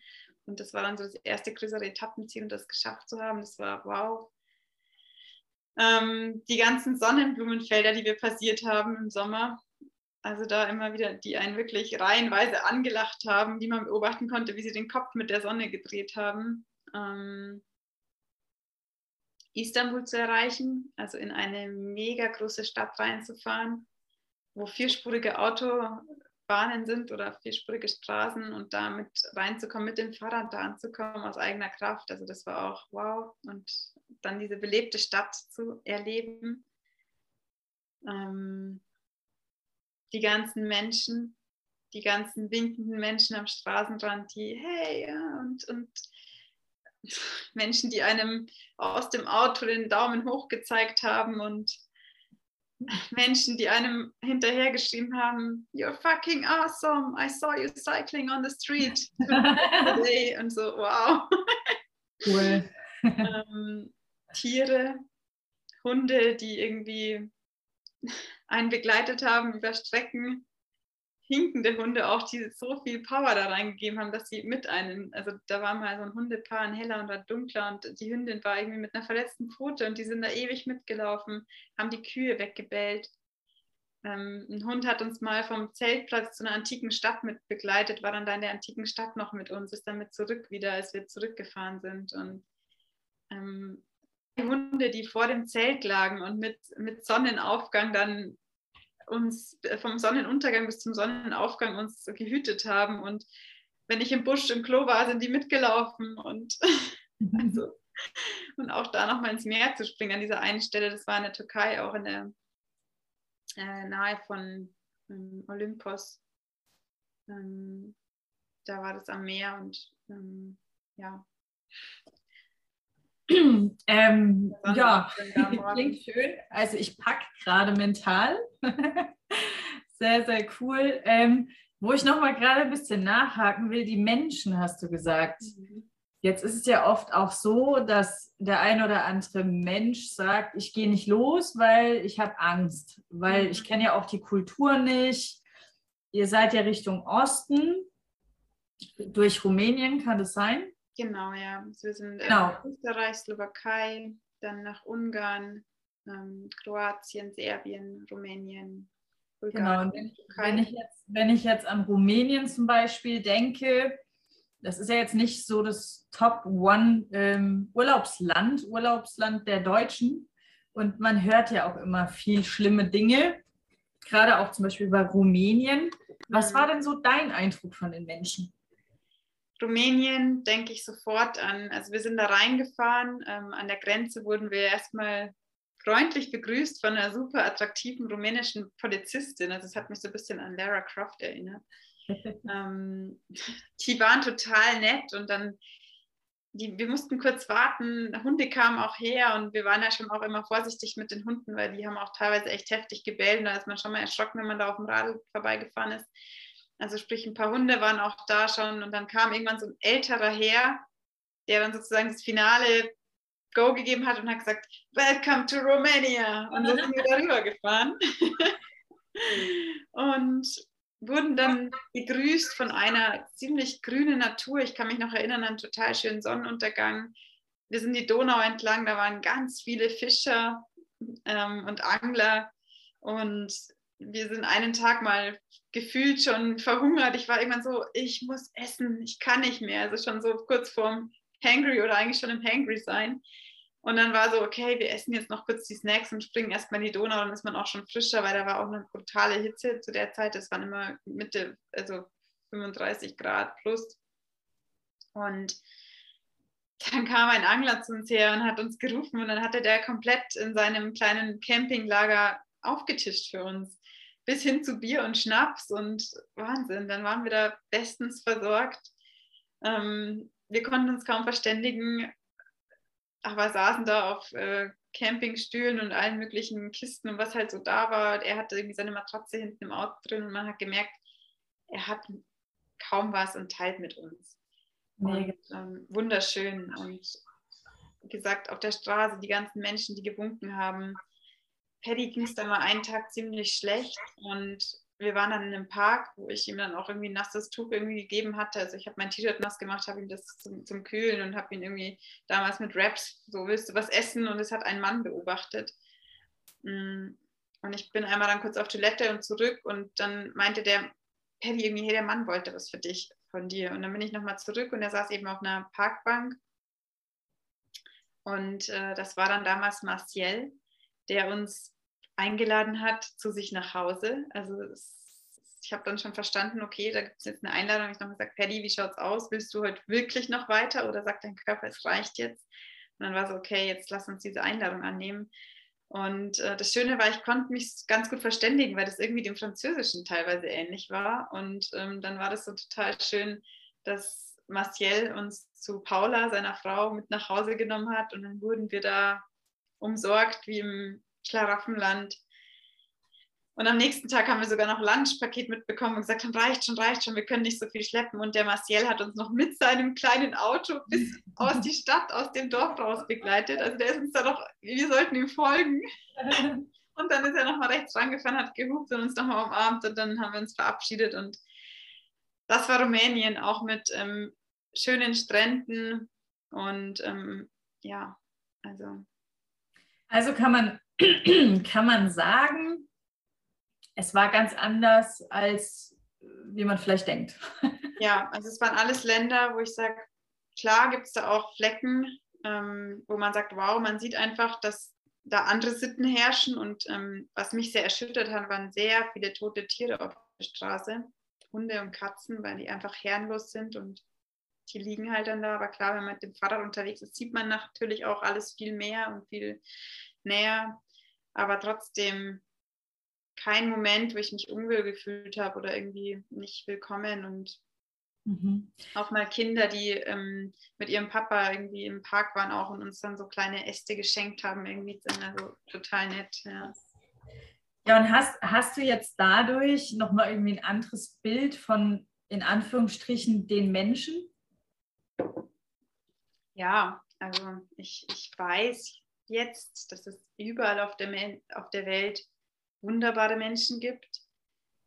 Und das war dann so das erste größere Etappenziel und das geschafft zu haben, das war wow. Ähm, die ganzen Sonnenblumenfelder, die wir passiert haben im Sommer, also da immer wieder, die einen wirklich reihenweise angelacht haben, die man beobachten konnte, wie sie den Kopf mit der Sonne gedreht haben. Ähm, Istanbul zu erreichen, also in eine mega große Stadt reinzufahren, wo vierspurige Autobahnen sind oder vierspurige Straßen und damit reinzukommen, mit dem Fahrrad da anzukommen aus eigener Kraft. Also das war auch wow. Und dann diese belebte Stadt zu erleben. Ähm, die ganzen Menschen, die ganzen winkenden Menschen am Straßenrand, die hey ja, und, und Menschen, die einem aus dem Auto den Daumen hoch gezeigt haben und Menschen, die einem hinterhergeschrieben haben, You're fucking awesome, I saw you cycling on the street today und so, wow. Cool. ähm, Tiere, Hunde, die irgendwie einen begleitet haben über Strecken, hinkende Hunde auch, die so viel Power da reingegeben haben, dass sie mit einem, also da war mal so ein Hundepaar, ein heller und ein dunkler und die Hündin war irgendwie mit einer verletzten Pfote und die sind da ewig mitgelaufen, haben die Kühe weggebellt. Ähm, ein Hund hat uns mal vom Zeltplatz zu einer antiken Stadt mit begleitet, war dann da in der antiken Stadt noch mit uns, ist dann mit zurück wieder, als wir zurückgefahren sind und ähm, Hunde, die vor dem Zelt lagen und mit, mit Sonnenaufgang dann uns äh, vom Sonnenuntergang bis zum Sonnenaufgang uns gehütet haben. Und wenn ich im Busch im Klo war, sind die mitgelaufen und, also, und auch da nochmal ins Meer zu springen an dieser einen Stelle, das war in der Türkei, auch in der äh, nahe von ähm, Olympos. Ähm, da war das am Meer und ähm, ja, ähm, ja, klingt schön. Also ich packe gerade mental. sehr, sehr cool. Ähm, wo ich nochmal gerade ein bisschen nachhaken will, die Menschen hast du gesagt. Mhm. Jetzt ist es ja oft auch so, dass der ein oder andere Mensch sagt, ich gehe nicht los, weil ich habe Angst, weil mhm. ich kenne ja auch die Kultur nicht. Ihr seid ja Richtung Osten, durch Rumänien, kann das sein? Genau, ja. Also wir sind genau. in Österreich, Slowakei, dann nach Ungarn, ähm, Kroatien, Serbien, Rumänien, Bulgarien. Genau, wenn ich, jetzt, wenn ich jetzt an Rumänien zum Beispiel denke, das ist ja jetzt nicht so das Top One ähm, Urlaubsland, Urlaubsland der Deutschen. Und man hört ja auch immer viel schlimme Dinge, gerade auch zum Beispiel über Rumänien. Was mhm. war denn so dein Eindruck von den Menschen? Rumänien denke ich sofort an, also wir sind da reingefahren, ähm, an der Grenze wurden wir erstmal freundlich begrüßt von einer super attraktiven rumänischen Polizistin. Also es hat mich so ein bisschen an Lara Croft erinnert. ähm, die waren total nett und dann, die, wir mussten kurz warten, Hunde kamen auch her und wir waren ja schon auch immer vorsichtig mit den Hunden, weil die haben auch teilweise echt heftig gebellt und da ist man schon mal erschrocken, wenn man da auf dem Radl vorbeigefahren ist. Also sprich, ein paar Hunde waren auch da schon und dann kam irgendwann so ein älterer Herr, der dann sozusagen das finale Go gegeben hat und hat gesagt, Welcome to Romania. Und so sind wir darüber gefahren. und wurden dann begrüßt von einer ziemlich grünen Natur. Ich kann mich noch erinnern an einen total schönen Sonnenuntergang. Wir sind die Donau entlang, da waren ganz viele Fischer ähm, und Angler. Und wir sind einen Tag mal gefühlt schon verhungert. Ich war irgendwann so, ich muss essen, ich kann nicht mehr. Also schon so kurz vorm Hangry oder eigentlich schon im Hangry sein. Und dann war so, okay, wir essen jetzt noch kurz die Snacks und springen erstmal in die Donau, dann ist man auch schon frischer, weil da war auch eine brutale Hitze zu der Zeit. Es waren immer Mitte, also 35 Grad plus. Und dann kam ein Angler zu uns her und hat uns gerufen und dann hatte der komplett in seinem kleinen Campinglager aufgetischt für uns bis hin zu Bier und Schnaps und Wahnsinn. Dann waren wir da bestens versorgt. Ähm, wir konnten uns kaum verständigen, aber saßen da auf äh, Campingstühlen und allen möglichen Kisten und was halt so da war. Er hatte irgendwie seine Matratze hinten im Auto drin und man hat gemerkt, er hat kaum was und teilt mit uns. Und, ähm, wunderschön. Und gesagt, auf der Straße, die ganzen Menschen, die gewunken haben. Paddy ging es dann mal einen Tag ziemlich schlecht und wir waren dann in einem Park, wo ich ihm dann auch irgendwie ein nasses Tuch irgendwie gegeben hatte. Also ich habe mein T-Shirt nass gemacht, habe ihm das zum, zum Kühlen und habe ihn irgendwie damals mit Raps, so willst du was essen? Und es hat ein Mann beobachtet. Mm, und ich bin einmal dann kurz auf Toilette und zurück und dann meinte der Paddy irgendwie, hey, der Mann wollte was für dich, von dir. Und dann bin ich nochmal zurück und er saß eben auf einer Parkbank. Und äh, das war dann damals Marciel, der uns eingeladen hat zu sich nach Hause. Also es, ich habe dann schon verstanden, okay, da gibt es jetzt eine Einladung. Ich habe noch gesagt, Paddy, wie schaut's aus? Willst du heute wirklich noch weiter oder sagt dein Körper, es reicht jetzt? Und dann war es okay, jetzt lass uns diese Einladung annehmen. Und äh, das Schöne war, ich konnte mich ganz gut verständigen, weil das irgendwie dem Französischen teilweise ähnlich war. Und ähm, dann war das so total schön, dass Marciel uns zu Paula, seiner Frau, mit nach Hause genommen hat. Und dann wurden wir da umsorgt wie im Schlaraffenland. Und am nächsten Tag haben wir sogar noch ein Lunchpaket mitbekommen und gesagt, reicht schon, reicht schon, wir können nicht so viel schleppen. Und der Marciel hat uns noch mit seinem kleinen Auto bis aus die Stadt, aus dem Dorf raus begleitet. Also der ist uns da noch, wir sollten ihm folgen. Und dann ist er nochmal rechts rangefahren, hat gehupt und uns nochmal umarmt und dann haben wir uns verabschiedet. Und das war Rumänien, auch mit ähm, schönen Stränden und ähm, ja, also. Also kann man, kann man sagen, es war ganz anders, als wie man vielleicht denkt. Ja, also es waren alles Länder, wo ich sage, klar gibt es da auch Flecken, ähm, wo man sagt, wow, man sieht einfach, dass da andere Sitten herrschen. Und ähm, was mich sehr erschüttert hat, waren sehr viele tote Tiere auf der Straße. Hunde und Katzen, weil die einfach herrenlos sind und die liegen halt dann da. Aber klar, wenn man mit dem Fahrrad unterwegs ist, sieht man natürlich auch alles viel mehr und viel näher. Aber trotzdem kein Moment, wo ich mich unwohl gefühlt habe oder irgendwie nicht willkommen und mhm. auch mal Kinder, die ähm, mit ihrem Papa irgendwie im Park waren auch und uns dann so kleine Äste geschenkt haben, irgendwie sind also total nett. Ja. Ja, und hast, hast du jetzt dadurch nochmal irgendwie ein anderes Bild von, in Anführungsstrichen, den Menschen? Ja, also ich, ich weiß jetzt, dass es überall auf der, auf der Welt wunderbare Menschen gibt.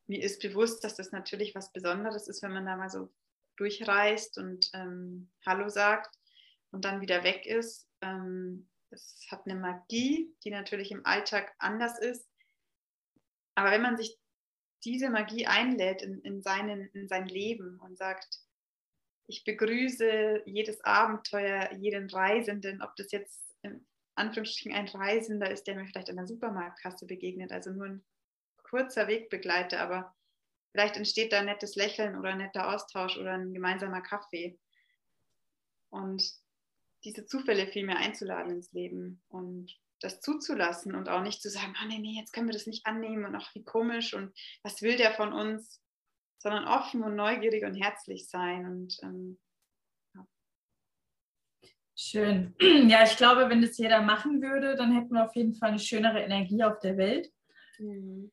Mir ist bewusst, dass das natürlich was Besonderes ist, wenn man da mal so durchreist und ähm, Hallo sagt und dann wieder weg ist. Ähm, es hat eine Magie, die natürlich im Alltag anders ist. Aber wenn man sich diese Magie einlädt in, in, seinen, in sein Leben und sagt, ich begrüße jedes Abenteuer, jeden Reisenden, ob das jetzt Anführungsstrichen ein Reisender ist, der mir vielleicht an der Supermarktkasse begegnet, also nur ein kurzer Wegbegleiter, aber vielleicht entsteht da ein nettes Lächeln oder ein netter Austausch oder ein gemeinsamer Kaffee. Und diese Zufälle viel mehr einzuladen ins Leben und das zuzulassen und auch nicht zu sagen, oh nee, nee, jetzt können wir das nicht annehmen und auch wie komisch und was will der von uns, sondern offen und neugierig und herzlich sein und ähm, Schön. Ja, ich glaube, wenn das jeder machen würde, dann hätten wir auf jeden Fall eine schönere Energie auf der Welt. Mhm.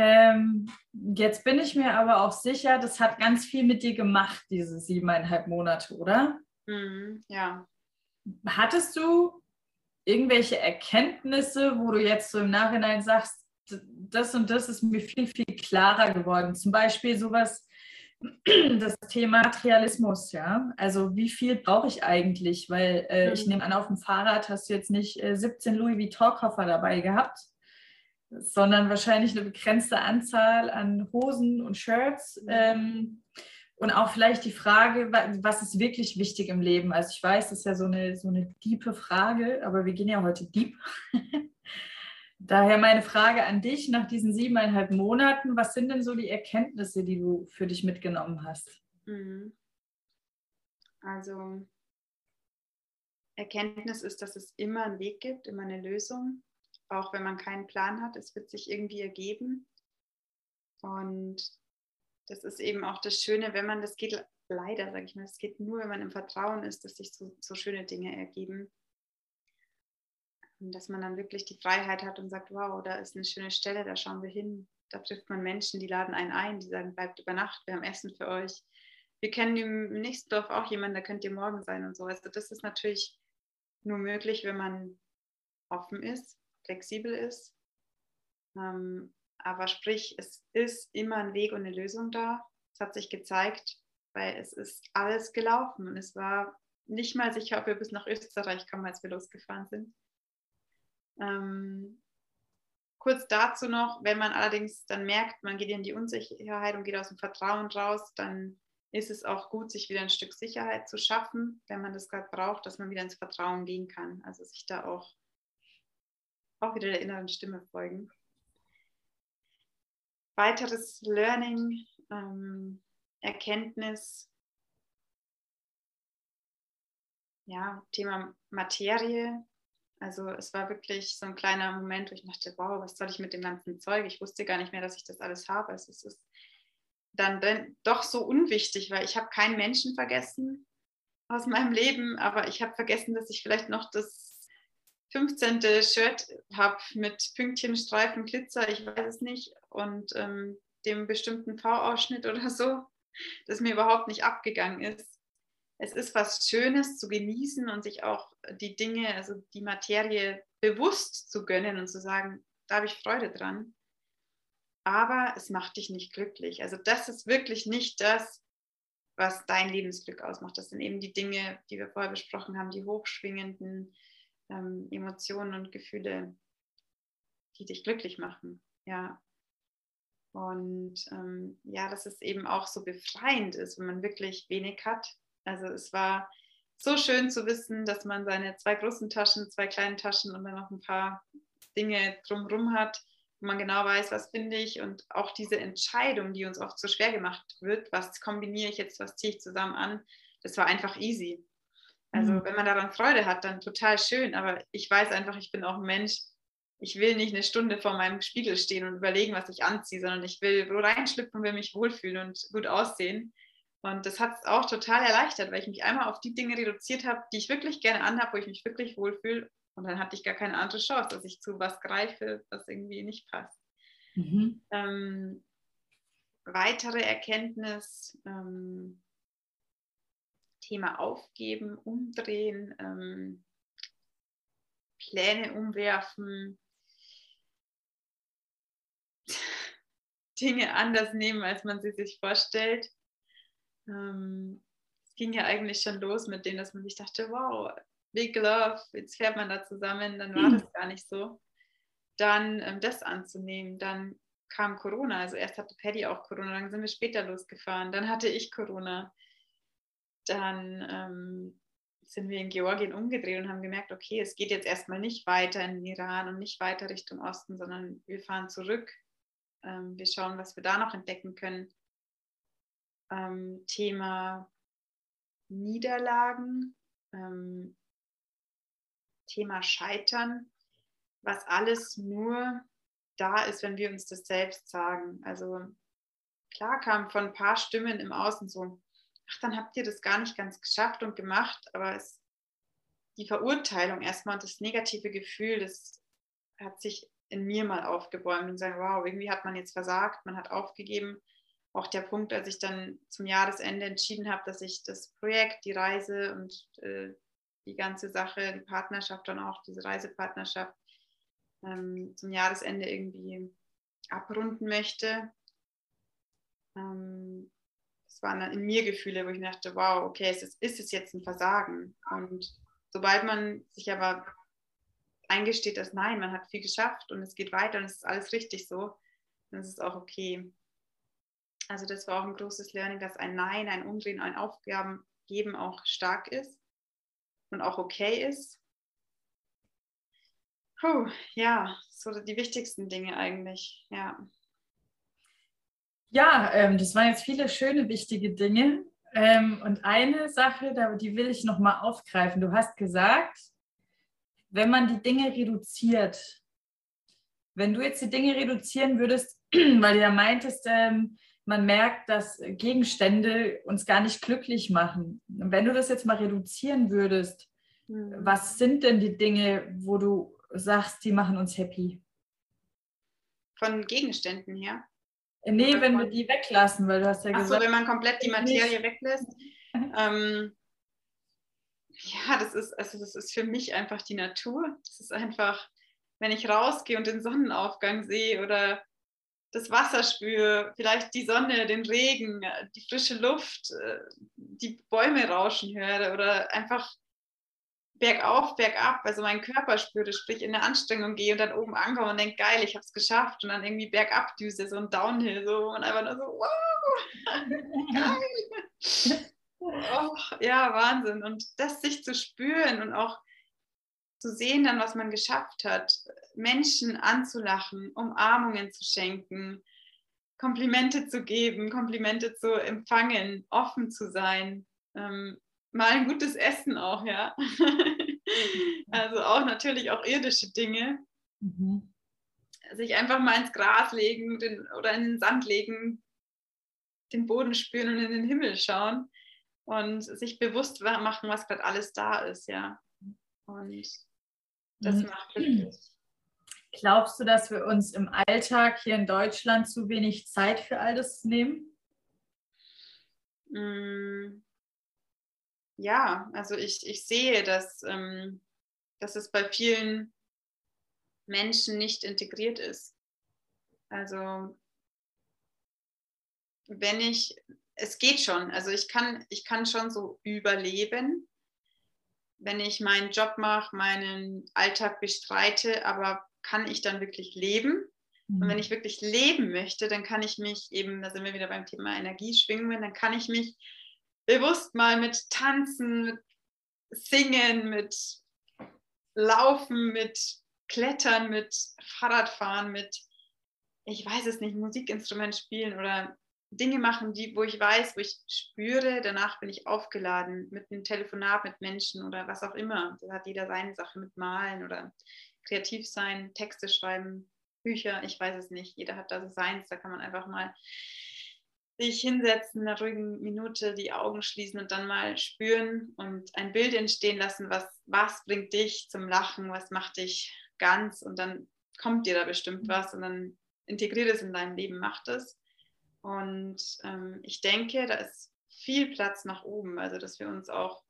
Ähm, jetzt bin ich mir aber auch sicher, das hat ganz viel mit dir gemacht, diese siebeneinhalb Monate, oder? Mhm, ja. Hattest du irgendwelche Erkenntnisse, wo du jetzt so im Nachhinein sagst, das und das ist mir viel, viel klarer geworden? Zum Beispiel sowas das Thema Materialismus, ja. Also wie viel brauche ich eigentlich? Weil äh, ich mhm. nehme an, auf dem Fahrrad hast du jetzt nicht äh, 17 Louis Vuitton-Koffer dabei gehabt, sondern wahrscheinlich eine begrenzte Anzahl an Hosen und Shirts. Mhm. Ähm, und auch vielleicht die Frage, was ist wirklich wichtig im Leben? Also ich weiß, das ist ja so eine, so eine diepe Frage, aber wir gehen ja heute deep. Daher meine Frage an dich nach diesen siebeneinhalb Monaten. Was sind denn so die Erkenntnisse, die du für dich mitgenommen hast? Mhm. Also Erkenntnis ist, dass es immer einen Weg gibt, immer eine Lösung. Auch wenn man keinen Plan hat, es wird sich irgendwie ergeben. Und das ist eben auch das Schöne, wenn man, das geht leider, sage ich mal, es geht nur, wenn man im Vertrauen ist, dass sich so, so schöne Dinge ergeben. Dass man dann wirklich die Freiheit hat und sagt, wow, da ist eine schöne Stelle, da schauen wir hin. Da trifft man Menschen, die laden einen ein, die sagen, bleibt über Nacht, wir haben Essen für euch. wir kennen im nächsten Dorf auch jemanden, der könnte morgen sein und so. Also das ist natürlich nur möglich, wenn man offen ist, flexibel ist. Ähm, aber sprich, es ist immer ein Weg und eine Lösung da. Es hat sich gezeigt, weil es ist alles gelaufen und es war nicht mal sicher, ob wir bis nach Österreich kommen, als wir losgefahren sind. Ähm, kurz dazu noch, wenn man allerdings dann merkt, man geht in die Unsicherheit und geht aus dem Vertrauen raus, dann ist es auch gut, sich wieder ein Stück Sicherheit zu schaffen, wenn man das gerade braucht, dass man wieder ins Vertrauen gehen kann. Also sich da auch, auch wieder der inneren Stimme folgen. Weiteres Learning, ähm, Erkenntnis, ja, Thema Materie. Also es war wirklich so ein kleiner Moment, wo ich dachte, wow, was soll ich mit dem ganzen Zeug? Ich wusste gar nicht mehr, dass ich das alles habe. Es ist dann, dann doch so unwichtig, weil ich habe keinen Menschen vergessen aus meinem Leben, aber ich habe vergessen, dass ich vielleicht noch das 15. Shirt habe mit Pünktchen, Streifen, Glitzer, ich weiß es nicht, und ähm, dem bestimmten V-Ausschnitt oder so, das mir überhaupt nicht abgegangen ist es ist was Schönes zu genießen und sich auch die Dinge, also die Materie bewusst zu gönnen und zu sagen, da habe ich Freude dran. Aber es macht dich nicht glücklich. Also das ist wirklich nicht das, was dein Lebensglück ausmacht. Das sind eben die Dinge, die wir vorher besprochen haben, die hochschwingenden ähm, Emotionen und Gefühle, die dich glücklich machen. Ja. Und ähm, ja, dass es eben auch so befreiend ist, wenn man wirklich wenig hat also es war so schön zu wissen, dass man seine zwei großen Taschen, zwei kleinen Taschen und dann noch ein paar Dinge drumherum hat, wo man genau weiß, was finde ich und auch diese Entscheidung, die uns oft so schwer gemacht wird, was kombiniere ich jetzt, was ziehe ich zusammen an, das war einfach easy. Also mhm. wenn man daran Freude hat, dann total schön, aber ich weiß einfach, ich bin auch ein Mensch, ich will nicht eine Stunde vor meinem Spiegel stehen und überlegen, was ich anziehe, sondern ich will wo reinschlüpfen, will mich wohlfühlen und gut aussehen. Und das hat es auch total erleichtert, weil ich mich einmal auf die Dinge reduziert habe, die ich wirklich gerne anhabe, wo ich mich wirklich wohlfühle. Und dann hatte ich gar keine andere Chance, dass ich zu was greife, was irgendwie nicht passt. Mhm. Ähm, weitere Erkenntnis, ähm, Thema Aufgeben, Umdrehen, ähm, Pläne umwerfen, Dinge anders nehmen, als man sie sich vorstellt ähm, es ging ja eigentlich schon los mit dem, dass man sich dachte, wow, Big Love, jetzt fährt man da zusammen, dann war mhm. das gar nicht so. Dann ähm, das anzunehmen, dann kam Corona, also erst hatte Paddy auch Corona, dann sind wir später losgefahren, dann hatte ich Corona, dann ähm, sind wir in Georgien umgedreht und haben gemerkt, okay, es geht jetzt erstmal nicht weiter in den Iran und nicht weiter Richtung Osten, sondern wir fahren zurück. Ähm, wir schauen, was wir da noch entdecken können ähm, Thema Niederlagen, ähm, Thema Scheitern, was alles nur da ist, wenn wir uns das selbst sagen. Also klar kam von ein paar Stimmen im Außen so, ach, dann habt ihr das gar nicht ganz geschafft und gemacht, aber es, die Verurteilung erstmal und das negative Gefühl, das hat sich in mir mal aufgebäumt und sagen, wow, irgendwie hat man jetzt versagt, man hat aufgegeben auch der Punkt, als ich dann zum Jahresende entschieden habe, dass ich das Projekt, die Reise und äh, die ganze Sache, die Partnerschaft dann auch, diese Reisepartnerschaft ähm, zum Jahresende irgendwie abrunden möchte. Ähm, das waren dann in mir Gefühle, wo ich dachte, wow, okay, es ist es jetzt ein Versagen? Und sobald man sich aber eingesteht, dass nein, man hat viel geschafft und es geht weiter und es ist alles richtig so, dann ist es auch okay. Also das war auch ein großes Learning, dass ein Nein, ein Umdrehen, ein Aufgaben geben auch stark ist und auch okay ist. Puh, ja, so die wichtigsten Dinge eigentlich, ja. Ja, ähm, das waren jetzt viele schöne, wichtige Dinge. Ähm, und eine Sache, die will ich nochmal aufgreifen. Du hast gesagt, wenn man die Dinge reduziert, wenn du jetzt die Dinge reduzieren würdest, weil du ja meintest, ähm, man merkt, dass Gegenstände uns gar nicht glücklich machen. wenn du das jetzt mal reduzieren würdest, mhm. was sind denn die Dinge, wo du sagst, die machen uns happy? Von Gegenständen her? Nee, wenn wir die weglassen, weil du hast ja Ach gesagt. so, wenn man komplett die Materie weglässt. ähm, ja, das ist, also das ist für mich einfach die Natur. Das ist einfach, wenn ich rausgehe und den Sonnenaufgang sehe oder das Wasser spüre, vielleicht die Sonne, den Regen, die frische Luft, äh, die Bäume rauschen höre oder einfach bergauf, bergab, also meinen Körper spüre, sprich in der Anstrengung gehe und dann oben ankomme und denke, geil, ich habe es geschafft und dann irgendwie bergab düse, so ein Downhill so und einfach nur so, wow, geil. Oh, ja, Wahnsinn. Und das sich zu spüren und auch zu sehen dann, was man geschafft hat, Menschen anzulachen, Umarmungen zu schenken, Komplimente zu geben, Komplimente zu empfangen, offen zu sein, ähm, mal ein gutes Essen auch, ja. also auch natürlich auch irdische Dinge. Mhm. Sich einfach mal ins Gras legen den, oder in den Sand legen, den Boden spüren und in den Himmel schauen und sich bewusst machen, was gerade alles da ist, ja. Und das mhm. macht glücklich. Glaubst du, dass wir uns im Alltag hier in Deutschland zu wenig Zeit für all das nehmen? Mm. Ja, also ich, ich sehe, dass, ähm, dass es bei vielen Menschen nicht integriert ist. Also wenn ich es geht schon. Also ich kann, ich kann schon so überleben, wenn ich meinen Job mache, meinen Alltag bestreite, aber kann ich dann wirklich leben? Mhm. Und wenn mhm. ich wirklich leben möchte, dann kann ich mich eben, da sind wir wieder beim Thema Energieschwingungen, dann kann ich mich bewusst mal mit Tanzen, mit Singen, mit Laufen, mit Klettern, mit Fahrradfahren, mit, ich weiß es nicht, Musikinstrument spielen oder Dinge machen, die, wo ich weiß, wo ich spüre, danach bin ich aufgeladen mit einem Telefonat mit Menschen oder was auch immer. Da hat jeder seine Sache mit Malen oder kreativ sein, Texte schreiben, Bücher, ich weiß es nicht. Jeder hat da so seins, da kann man einfach mal sich hinsetzen, in einer ruhigen Minute die Augen schließen und dann mal spüren und ein Bild entstehen lassen, was, was bringt dich zum Lachen, was macht dich ganz und dann kommt dir da bestimmt mhm. was und dann integriert es in dein Leben, macht es. Und ähm, ich denke, da ist viel Platz nach oben, also dass wir uns auch,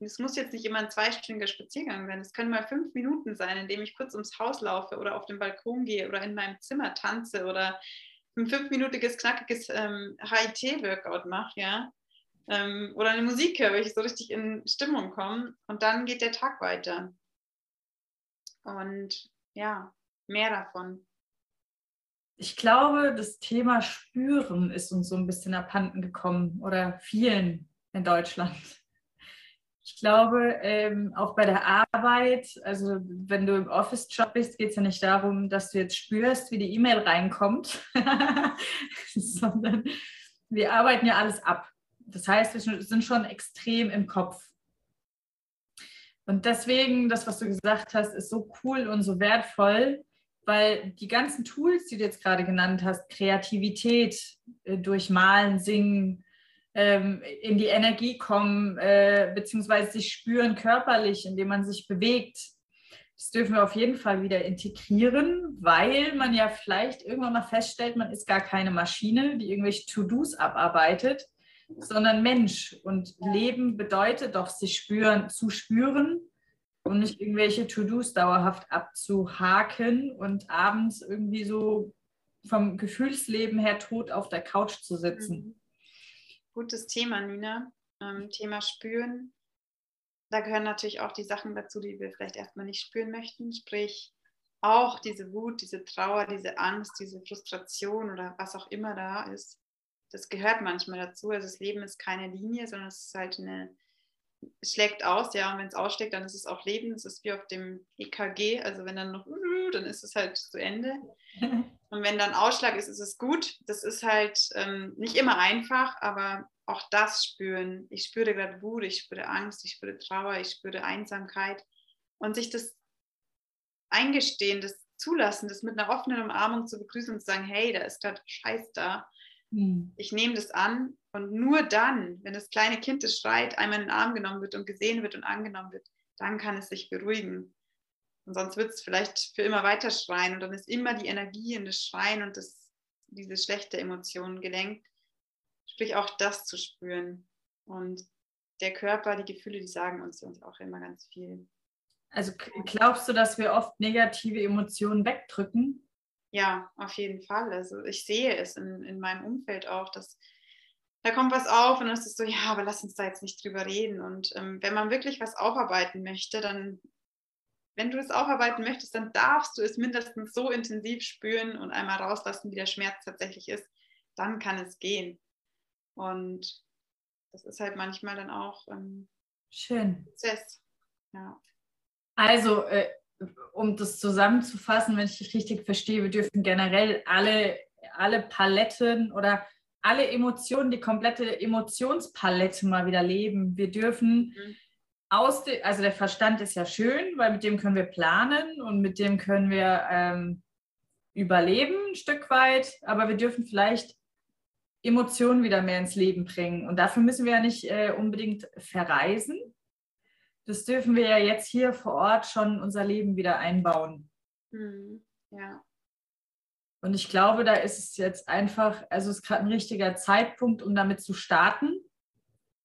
es muss jetzt nicht immer ein zweistündiger Spaziergang sein, es können mal fünf Minuten sein, indem ich kurz ums Haus laufe oder auf den Balkon gehe oder in meinem Zimmer tanze oder ein fünfminütiges, knackiges ähm, HIT-Workout mache, ja. Ähm, oder eine Musik höre, ich so richtig in Stimmung komme und dann geht der Tag weiter. Und ja, mehr davon ich glaube, das Thema Spüren ist uns so ein bisschen abhanden gekommen oder vielen in Deutschland. Ich glaube, ähm, auch bei der Arbeit, also wenn du im Office-Job bist, geht es ja nicht darum, dass du jetzt spürst, wie die E-Mail reinkommt, sondern wir arbeiten ja alles ab. Das heißt, wir sind schon extrem im Kopf. Und deswegen, das, was du gesagt hast, ist so cool und so wertvoll, weil die ganzen Tools, die du jetzt gerade genannt hast, Kreativität äh, durch Malen, Singen, ähm, in die Energie kommen, äh, beziehungsweise sich spüren körperlich, indem man sich bewegt, das dürfen wir auf jeden Fall wieder integrieren, weil man ja vielleicht irgendwann mal feststellt, man ist gar keine Maschine, die irgendwelche To-Dos abarbeitet, sondern Mensch. Und Leben bedeutet doch, sich spüren, zu spüren und nicht irgendwelche To-Dos dauerhaft abzuhaken und abends irgendwie so vom Gefühlsleben her tot auf der Couch zu sitzen. Mhm. Gutes Thema, Nina. Ähm, Thema Spüren. Da gehören natürlich auch die Sachen dazu, die wir vielleicht erstmal nicht spüren möchten. Sprich, auch diese Wut, diese Trauer, diese Angst, diese Frustration oder was auch immer da ist. Das gehört manchmal dazu. Also das Leben ist keine Linie, sondern es ist halt eine, schlägt aus, ja, und wenn es ausschlägt, dann ist es auch Leben. Es ist wie auf dem EKG, also wenn dann noch, dann ist es halt zu Ende. Und wenn dann Ausschlag ist, ist es gut. Das ist halt ähm, nicht immer einfach, aber auch das spüren. Ich spüre gerade Wut, ich spüre Angst, ich spüre Trauer, ich spüre Einsamkeit. Und sich das eingestehen, das zulassen, das mit einer offenen Umarmung zu begrüßen und zu sagen, hey, da ist gerade Scheiß da. Mhm. Ich nehme das an und nur dann, wenn das kleine Kind, das schreit, einmal in den Arm genommen wird und gesehen wird und angenommen wird, dann kann es sich beruhigen. Und sonst wird es vielleicht für immer weiter schreien und dann ist immer die Energie in das Schreien und das diese schlechte Emotion gelenkt. Sprich auch das zu spüren. Und der Körper, die Gefühle, die sagen uns, uns auch immer ganz viel. Also glaubst du, dass wir oft negative Emotionen wegdrücken? Ja, auf jeden Fall. Also ich sehe es in, in meinem Umfeld auch, dass da kommt was auf und dann ist es so, ja, aber lass uns da jetzt nicht drüber reden. Und ähm, wenn man wirklich was aufarbeiten möchte, dann, wenn du es aufarbeiten möchtest, dann darfst du es mindestens so intensiv spüren und einmal rauslassen, wie der Schmerz tatsächlich ist. Dann kann es gehen. Und das ist halt manchmal dann auch ähm, Schön. Prozess. Ja. Also, äh, um das zusammenzufassen, wenn ich dich richtig verstehe, wir dürfen generell alle, alle Paletten oder alle Emotionen, die komplette Emotionspalette mal wieder leben. Wir dürfen mhm. aus, de, also der Verstand ist ja schön, weil mit dem können wir planen und mit dem können wir ähm, überleben ein Stück weit, aber wir dürfen vielleicht Emotionen wieder mehr ins Leben bringen. Und dafür müssen wir ja nicht äh, unbedingt verreisen. Das dürfen wir ja jetzt hier vor Ort schon unser Leben wieder einbauen. Mhm. Ja. Und ich glaube, da ist es jetzt einfach, also es ist gerade ein richtiger Zeitpunkt, um damit zu starten.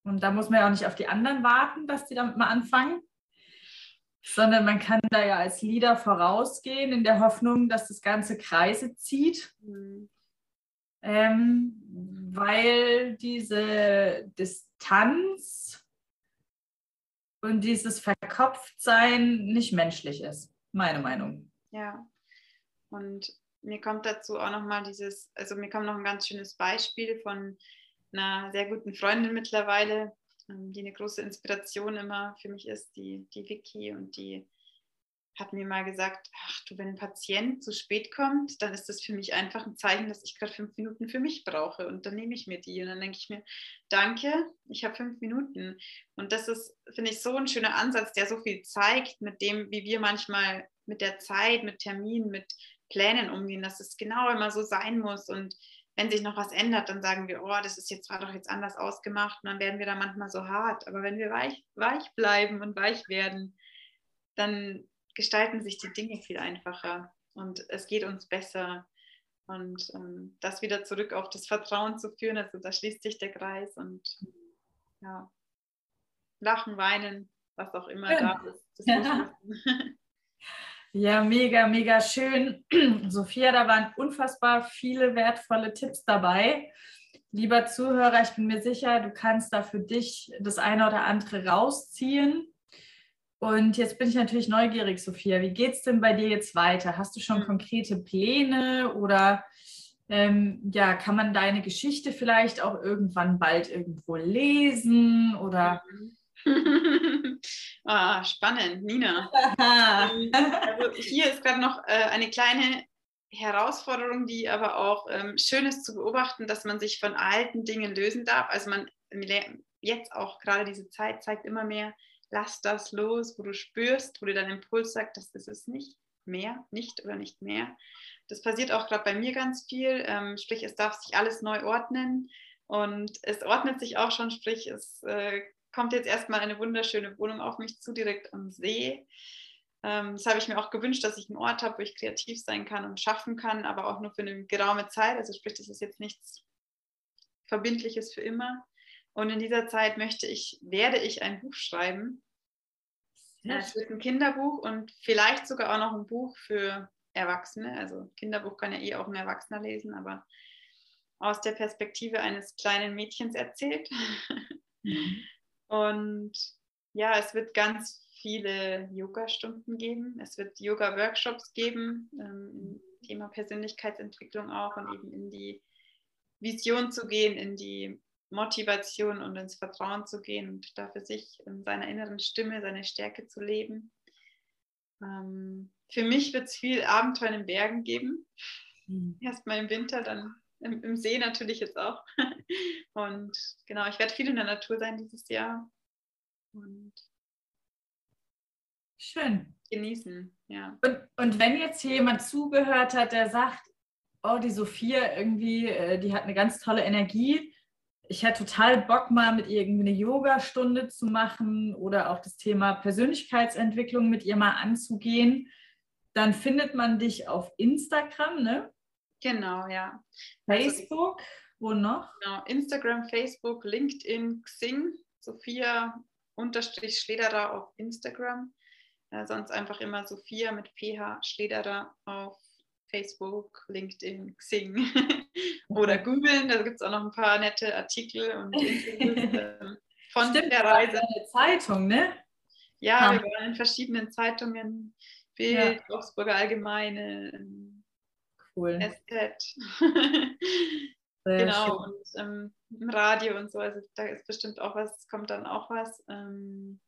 Und da muss man ja auch nicht auf die anderen warten, dass die damit mal anfangen, sondern man kann da ja als Leader vorausgehen in der Hoffnung, dass das Ganze Kreise zieht. Mhm ähm, weil diese Distanz und dieses Verkopftsein nicht menschlich ist, meine Meinung. Ja, und mir kommt dazu auch nochmal dieses, also mir kommt noch ein ganz schönes Beispiel von einer sehr guten Freundin mittlerweile, ähm, die eine große Inspiration immer für mich ist, die, die Vicky und die hat mir mal gesagt, ach du, wenn ein Patient zu spät kommt, dann ist das für mich einfach ein Zeichen, dass ich gerade fünf Minuten für mich brauche. Und dann nehme ich mir die und dann denke ich mir, danke, ich habe fünf Minuten. Und das ist, finde ich, so ein schöner Ansatz, der so viel zeigt mit dem, wie wir manchmal mit der Zeit, mit Terminen, mit Plänen umgehen, dass es genau immer so sein muss. Und wenn sich noch was ändert, dann sagen wir, oh, das ist jetzt, war doch jetzt anders ausgemacht. Und dann werden wir da manchmal so hart. Aber wenn wir weich, weich bleiben und weich werden, dann gestalten sich die Dinge viel einfacher und es geht uns besser. Und ähm, das wieder zurück auf das Vertrauen zu führen, also da schließt sich der Kreis und ja, lachen, weinen, was auch immer ja. da ist. Ja. mega, mega schön. Sophia, da waren unfassbar viele wertvolle Tipps dabei. Lieber Zuhörer, ich bin mir sicher, du kannst da für dich das eine oder andere rausziehen. Und jetzt bin ich natürlich neugierig, Sophia. Wie geht es denn bei dir jetzt weiter? Hast du schon mhm. konkrete Pläne oder ähm, ja, kann man deine Geschichte vielleicht auch irgendwann bald irgendwo lesen oder? ah, spannend, Nina. also hier ist gerade noch äh, eine kleine Herausforderung, die aber auch ähm, schön ist zu beobachten, dass man sich von alten Dingen lösen darf. Also man jetzt auch gerade diese Zeit zeigt immer mehr, lass das los, wo du spürst, wo dir dein Impuls sagt, das ist es nicht mehr, nicht oder nicht mehr. Das passiert auch gerade bei mir ganz viel, ähm, sprich es darf sich alles neu ordnen und es ordnet sich auch schon, sprich es äh, kommt jetzt erstmal eine wunderschöne Wohnung auf mich zu, direkt am See. Ähm, das habe ich mir auch gewünscht, dass ich einen Ort habe, wo ich kreativ sein kann und schaffen kann, aber auch nur für eine geraume Zeit. Also sprich, das ist jetzt nichts Verbindliches für immer. Und in dieser Zeit möchte ich, werde ich ein Buch schreiben. Es wird ein Kinderbuch und vielleicht sogar auch noch ein Buch für Erwachsene. Also Kinderbuch kann ja eh auch ein Erwachsener lesen, aber aus der Perspektive eines kleinen Mädchens erzählt. Mhm. Und ja, es wird ganz viele Yoga-Stunden geben. Es wird Yoga-Workshops geben, ähm, Thema Persönlichkeitsentwicklung auch und eben in die Vision zu gehen, in die Motivation und ins Vertrauen zu gehen und da für sich in seiner inneren Stimme seine Stärke zu leben. Ähm, für mich wird es viel Abenteuer in den Bergen geben. Mhm. Erstmal im Winter, dann im, im, See natürlich jetzt auch. Und genau, ich werde viel in der Natur sein dieses Jahr. Und Schön. Genießen, ja. Und, und wenn jetzt hier jemand zugehört hat, der sagt, oh, die Sophia irgendwie, äh, die hat eine ganz tolle Energie, ich hätte total Bock, mal mit ihr irgendwie eine Yoga-Stunde zu machen oder auch das Thema Persönlichkeitsentwicklung mit ihr mal anzugehen, dann findet man dich auf Instagram, ne? Genau, ja. Facebook, also, wo noch? Genau, Instagram, Facebook, LinkedIn, Xing, Sophia unterstrich Schlederer auf Instagram. Äh, sonst einfach immer Sophia mit PH Schlederer auf Facebook, LinkedIn, Xing oder googeln. Da gibt es auch noch ein paar nette Artikel und Interviews äh, von Stimmt, der Reise. Eine Zeitung, ne? Ja, ha. wir waren in verschiedenen Zeitungen, Bild, ja. Augsburger Allgemeine, cool. SZ. genau, schön. und ähm, im Radio und so, also da ist bestimmt auch was, kommt dann auch was. Ähm,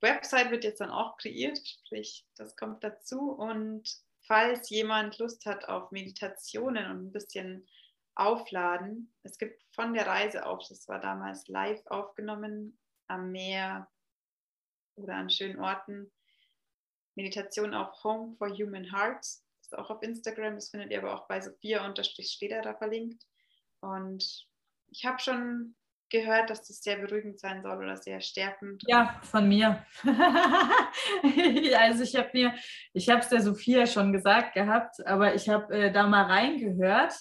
Website wird jetzt dann auch kreiert, sprich, das kommt dazu. Und falls jemand Lust hat auf Meditationen und ein bisschen aufladen, es gibt von der Reise auch, das war damals live aufgenommen am Meer oder an schönen Orten, Meditation auf Home for Human Hearts, auch auf Instagram, das findet ihr aber auch bei Sophia-Stederer verlinkt. Und ich habe schon gehört, dass das sehr beruhigend sein soll oder sehr stärkend. Ja, von mir. also ich habe mir, ich habe es der Sophia schon gesagt gehabt, aber ich habe äh, da mal reingehört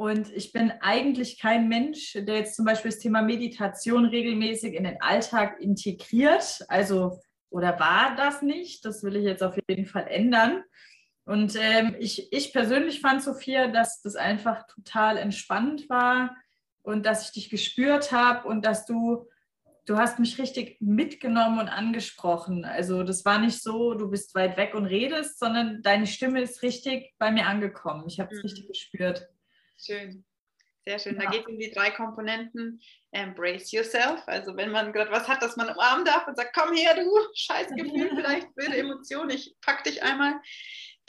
und ich bin eigentlich kein Mensch, der jetzt zum Beispiel das Thema Meditation regelmäßig in den Alltag integriert. Also, oder war das nicht? Das will ich jetzt auf jeden Fall ändern. Und ähm, ich, ich persönlich fand, Sophia, dass das einfach total entspannt war und dass ich dich gespürt habe und dass du, du hast mich richtig mitgenommen und angesprochen. Also das war nicht so, du bist weit weg und redest, sondern deine Stimme ist richtig bei mir angekommen. Ich habe es mhm. richtig gespürt. Schön. Sehr schön. Ja. Da geht es um die drei Komponenten. Embrace yourself. Also wenn man gerade was hat, dass man umarmen darf und sagt, komm her, du Scheißgefühl, vielleicht wilde Emotion, ich pack dich einmal.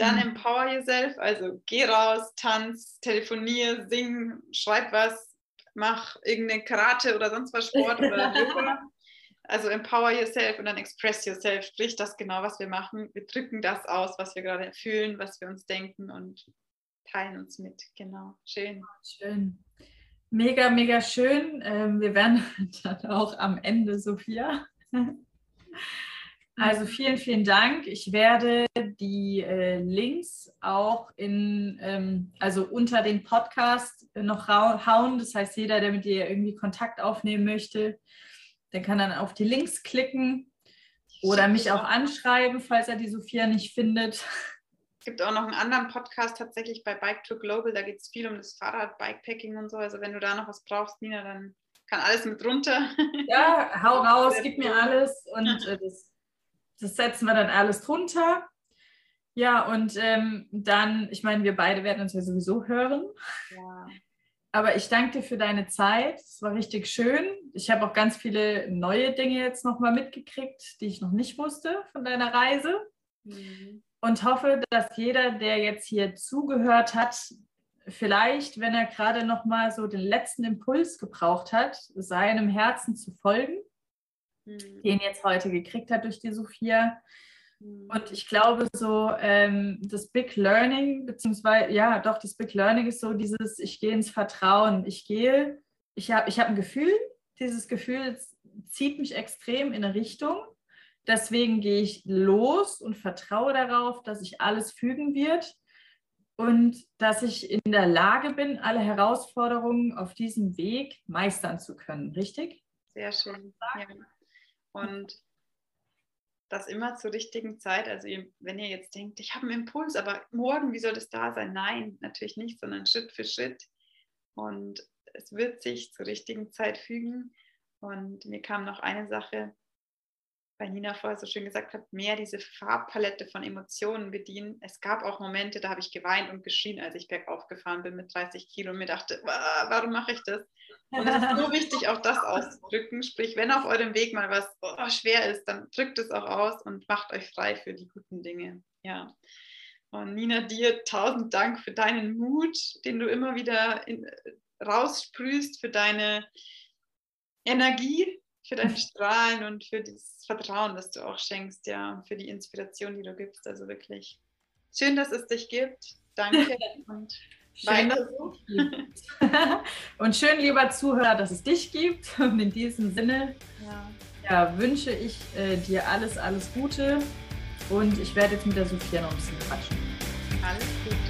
Dann mhm. empower yourself, also geh raus, tanz, telefonier, sing, schreib was, mach irgendeine Karate oder sonst was Sport oder Yoga. Also empower yourself und dann express yourself, sprich das genau, was wir machen. Wir drücken das aus, was wir gerade fühlen, was wir uns denken und teilen uns mit. Genau, schön. Schön. Mega, mega schön. Ähm, wir werden dann auch am Ende, Sophia. Also vielen, vielen Dank. Ich werde die äh, Links auch in, ähm, also unter den Podcast noch hauen. Das heißt, jeder, der mit dir irgendwie Kontakt aufnehmen möchte, der kann dann auf die Links klicken oder mich auch anschreiben, falls er die Sophia nicht findet. Es gibt auch noch einen anderen Podcast tatsächlich bei Bike to Global. Da geht es viel um das Fahrrad, Bikepacking und so. Also wenn du da noch was brauchst, Nina, dann kann alles mit runter. Ja, hau raus, gib mir alles und äh, das das setzen wir dann alles drunter. Ja, und ähm, dann, ich meine, wir beide werden uns ja sowieso hören. Ja. Aber ich danke dir für deine Zeit. Es war richtig schön. Ich habe auch ganz viele neue Dinge jetzt nochmal mitgekriegt, die ich noch nicht wusste von deiner Reise. Mhm. Und hoffe, dass jeder, der jetzt hier zugehört hat, vielleicht, wenn er gerade nochmal so den letzten Impuls gebraucht hat, seinem Herzen zu folgen mhm. den jetzt heute gekriegt hat durch die Sophia. Mhm. Und ich glaube, so ähm, das Big Learning, beziehungsweise, ja, doch, das Big Learning ist so dieses, ich gehe ins Vertrauen. Ich gehe, ich habe ich hab ein Gefühl, dieses Gefühl zieht mich extrem in eine Richtung. Deswegen gehe ich los und vertraue darauf, dass sich alles fügen wird und dass ich in der Lage bin, alle Herausforderungen auf diesem Weg meistern zu können. Richtig? Sehr schön. Ja. Und das immer zur richtigen Zeit. Also wenn ihr jetzt denkt, ich habe einen Impuls, aber morgen, wie soll das da sein? Nein, natürlich nicht, sondern Schritt für Schritt. Und es wird sich zur richtigen Zeit fügen. Und mir kam noch eine Sache, weil Nina vorher so schön gesagt hat, mehr diese Farbpalette von Emotionen bedienen. Es gab auch Momente, da habe ich geweint und geschrien, als ich bergauf gefahren bin mit 30 Kilo und mir dachte, warum mache ich das? Und es ist so wichtig, auch das auszudrücken. Sprich, wenn auf eurem Weg mal was oh, schwer ist, dann drückt es auch aus und macht euch frei für die guten Dinge. Ja. Und Nina, dir tausend Dank für deinen Mut, den du immer wieder in, raussprühst, für deine Energie, für dein Strahlen und für das Vertrauen, das du auch schenkst, ja, für die Inspiration, die du gibst. Also wirklich schön, dass es dich gibt. Danke und schön, dass so. und schön, lieber Zuhörer, dass es dich gibt. Und in diesem Sinne ja. Ja, wünsche ich äh, dir alles, alles Gute. Und ich werde jetzt mit der Sophia noch ein bisschen quatschen. Alles Gute.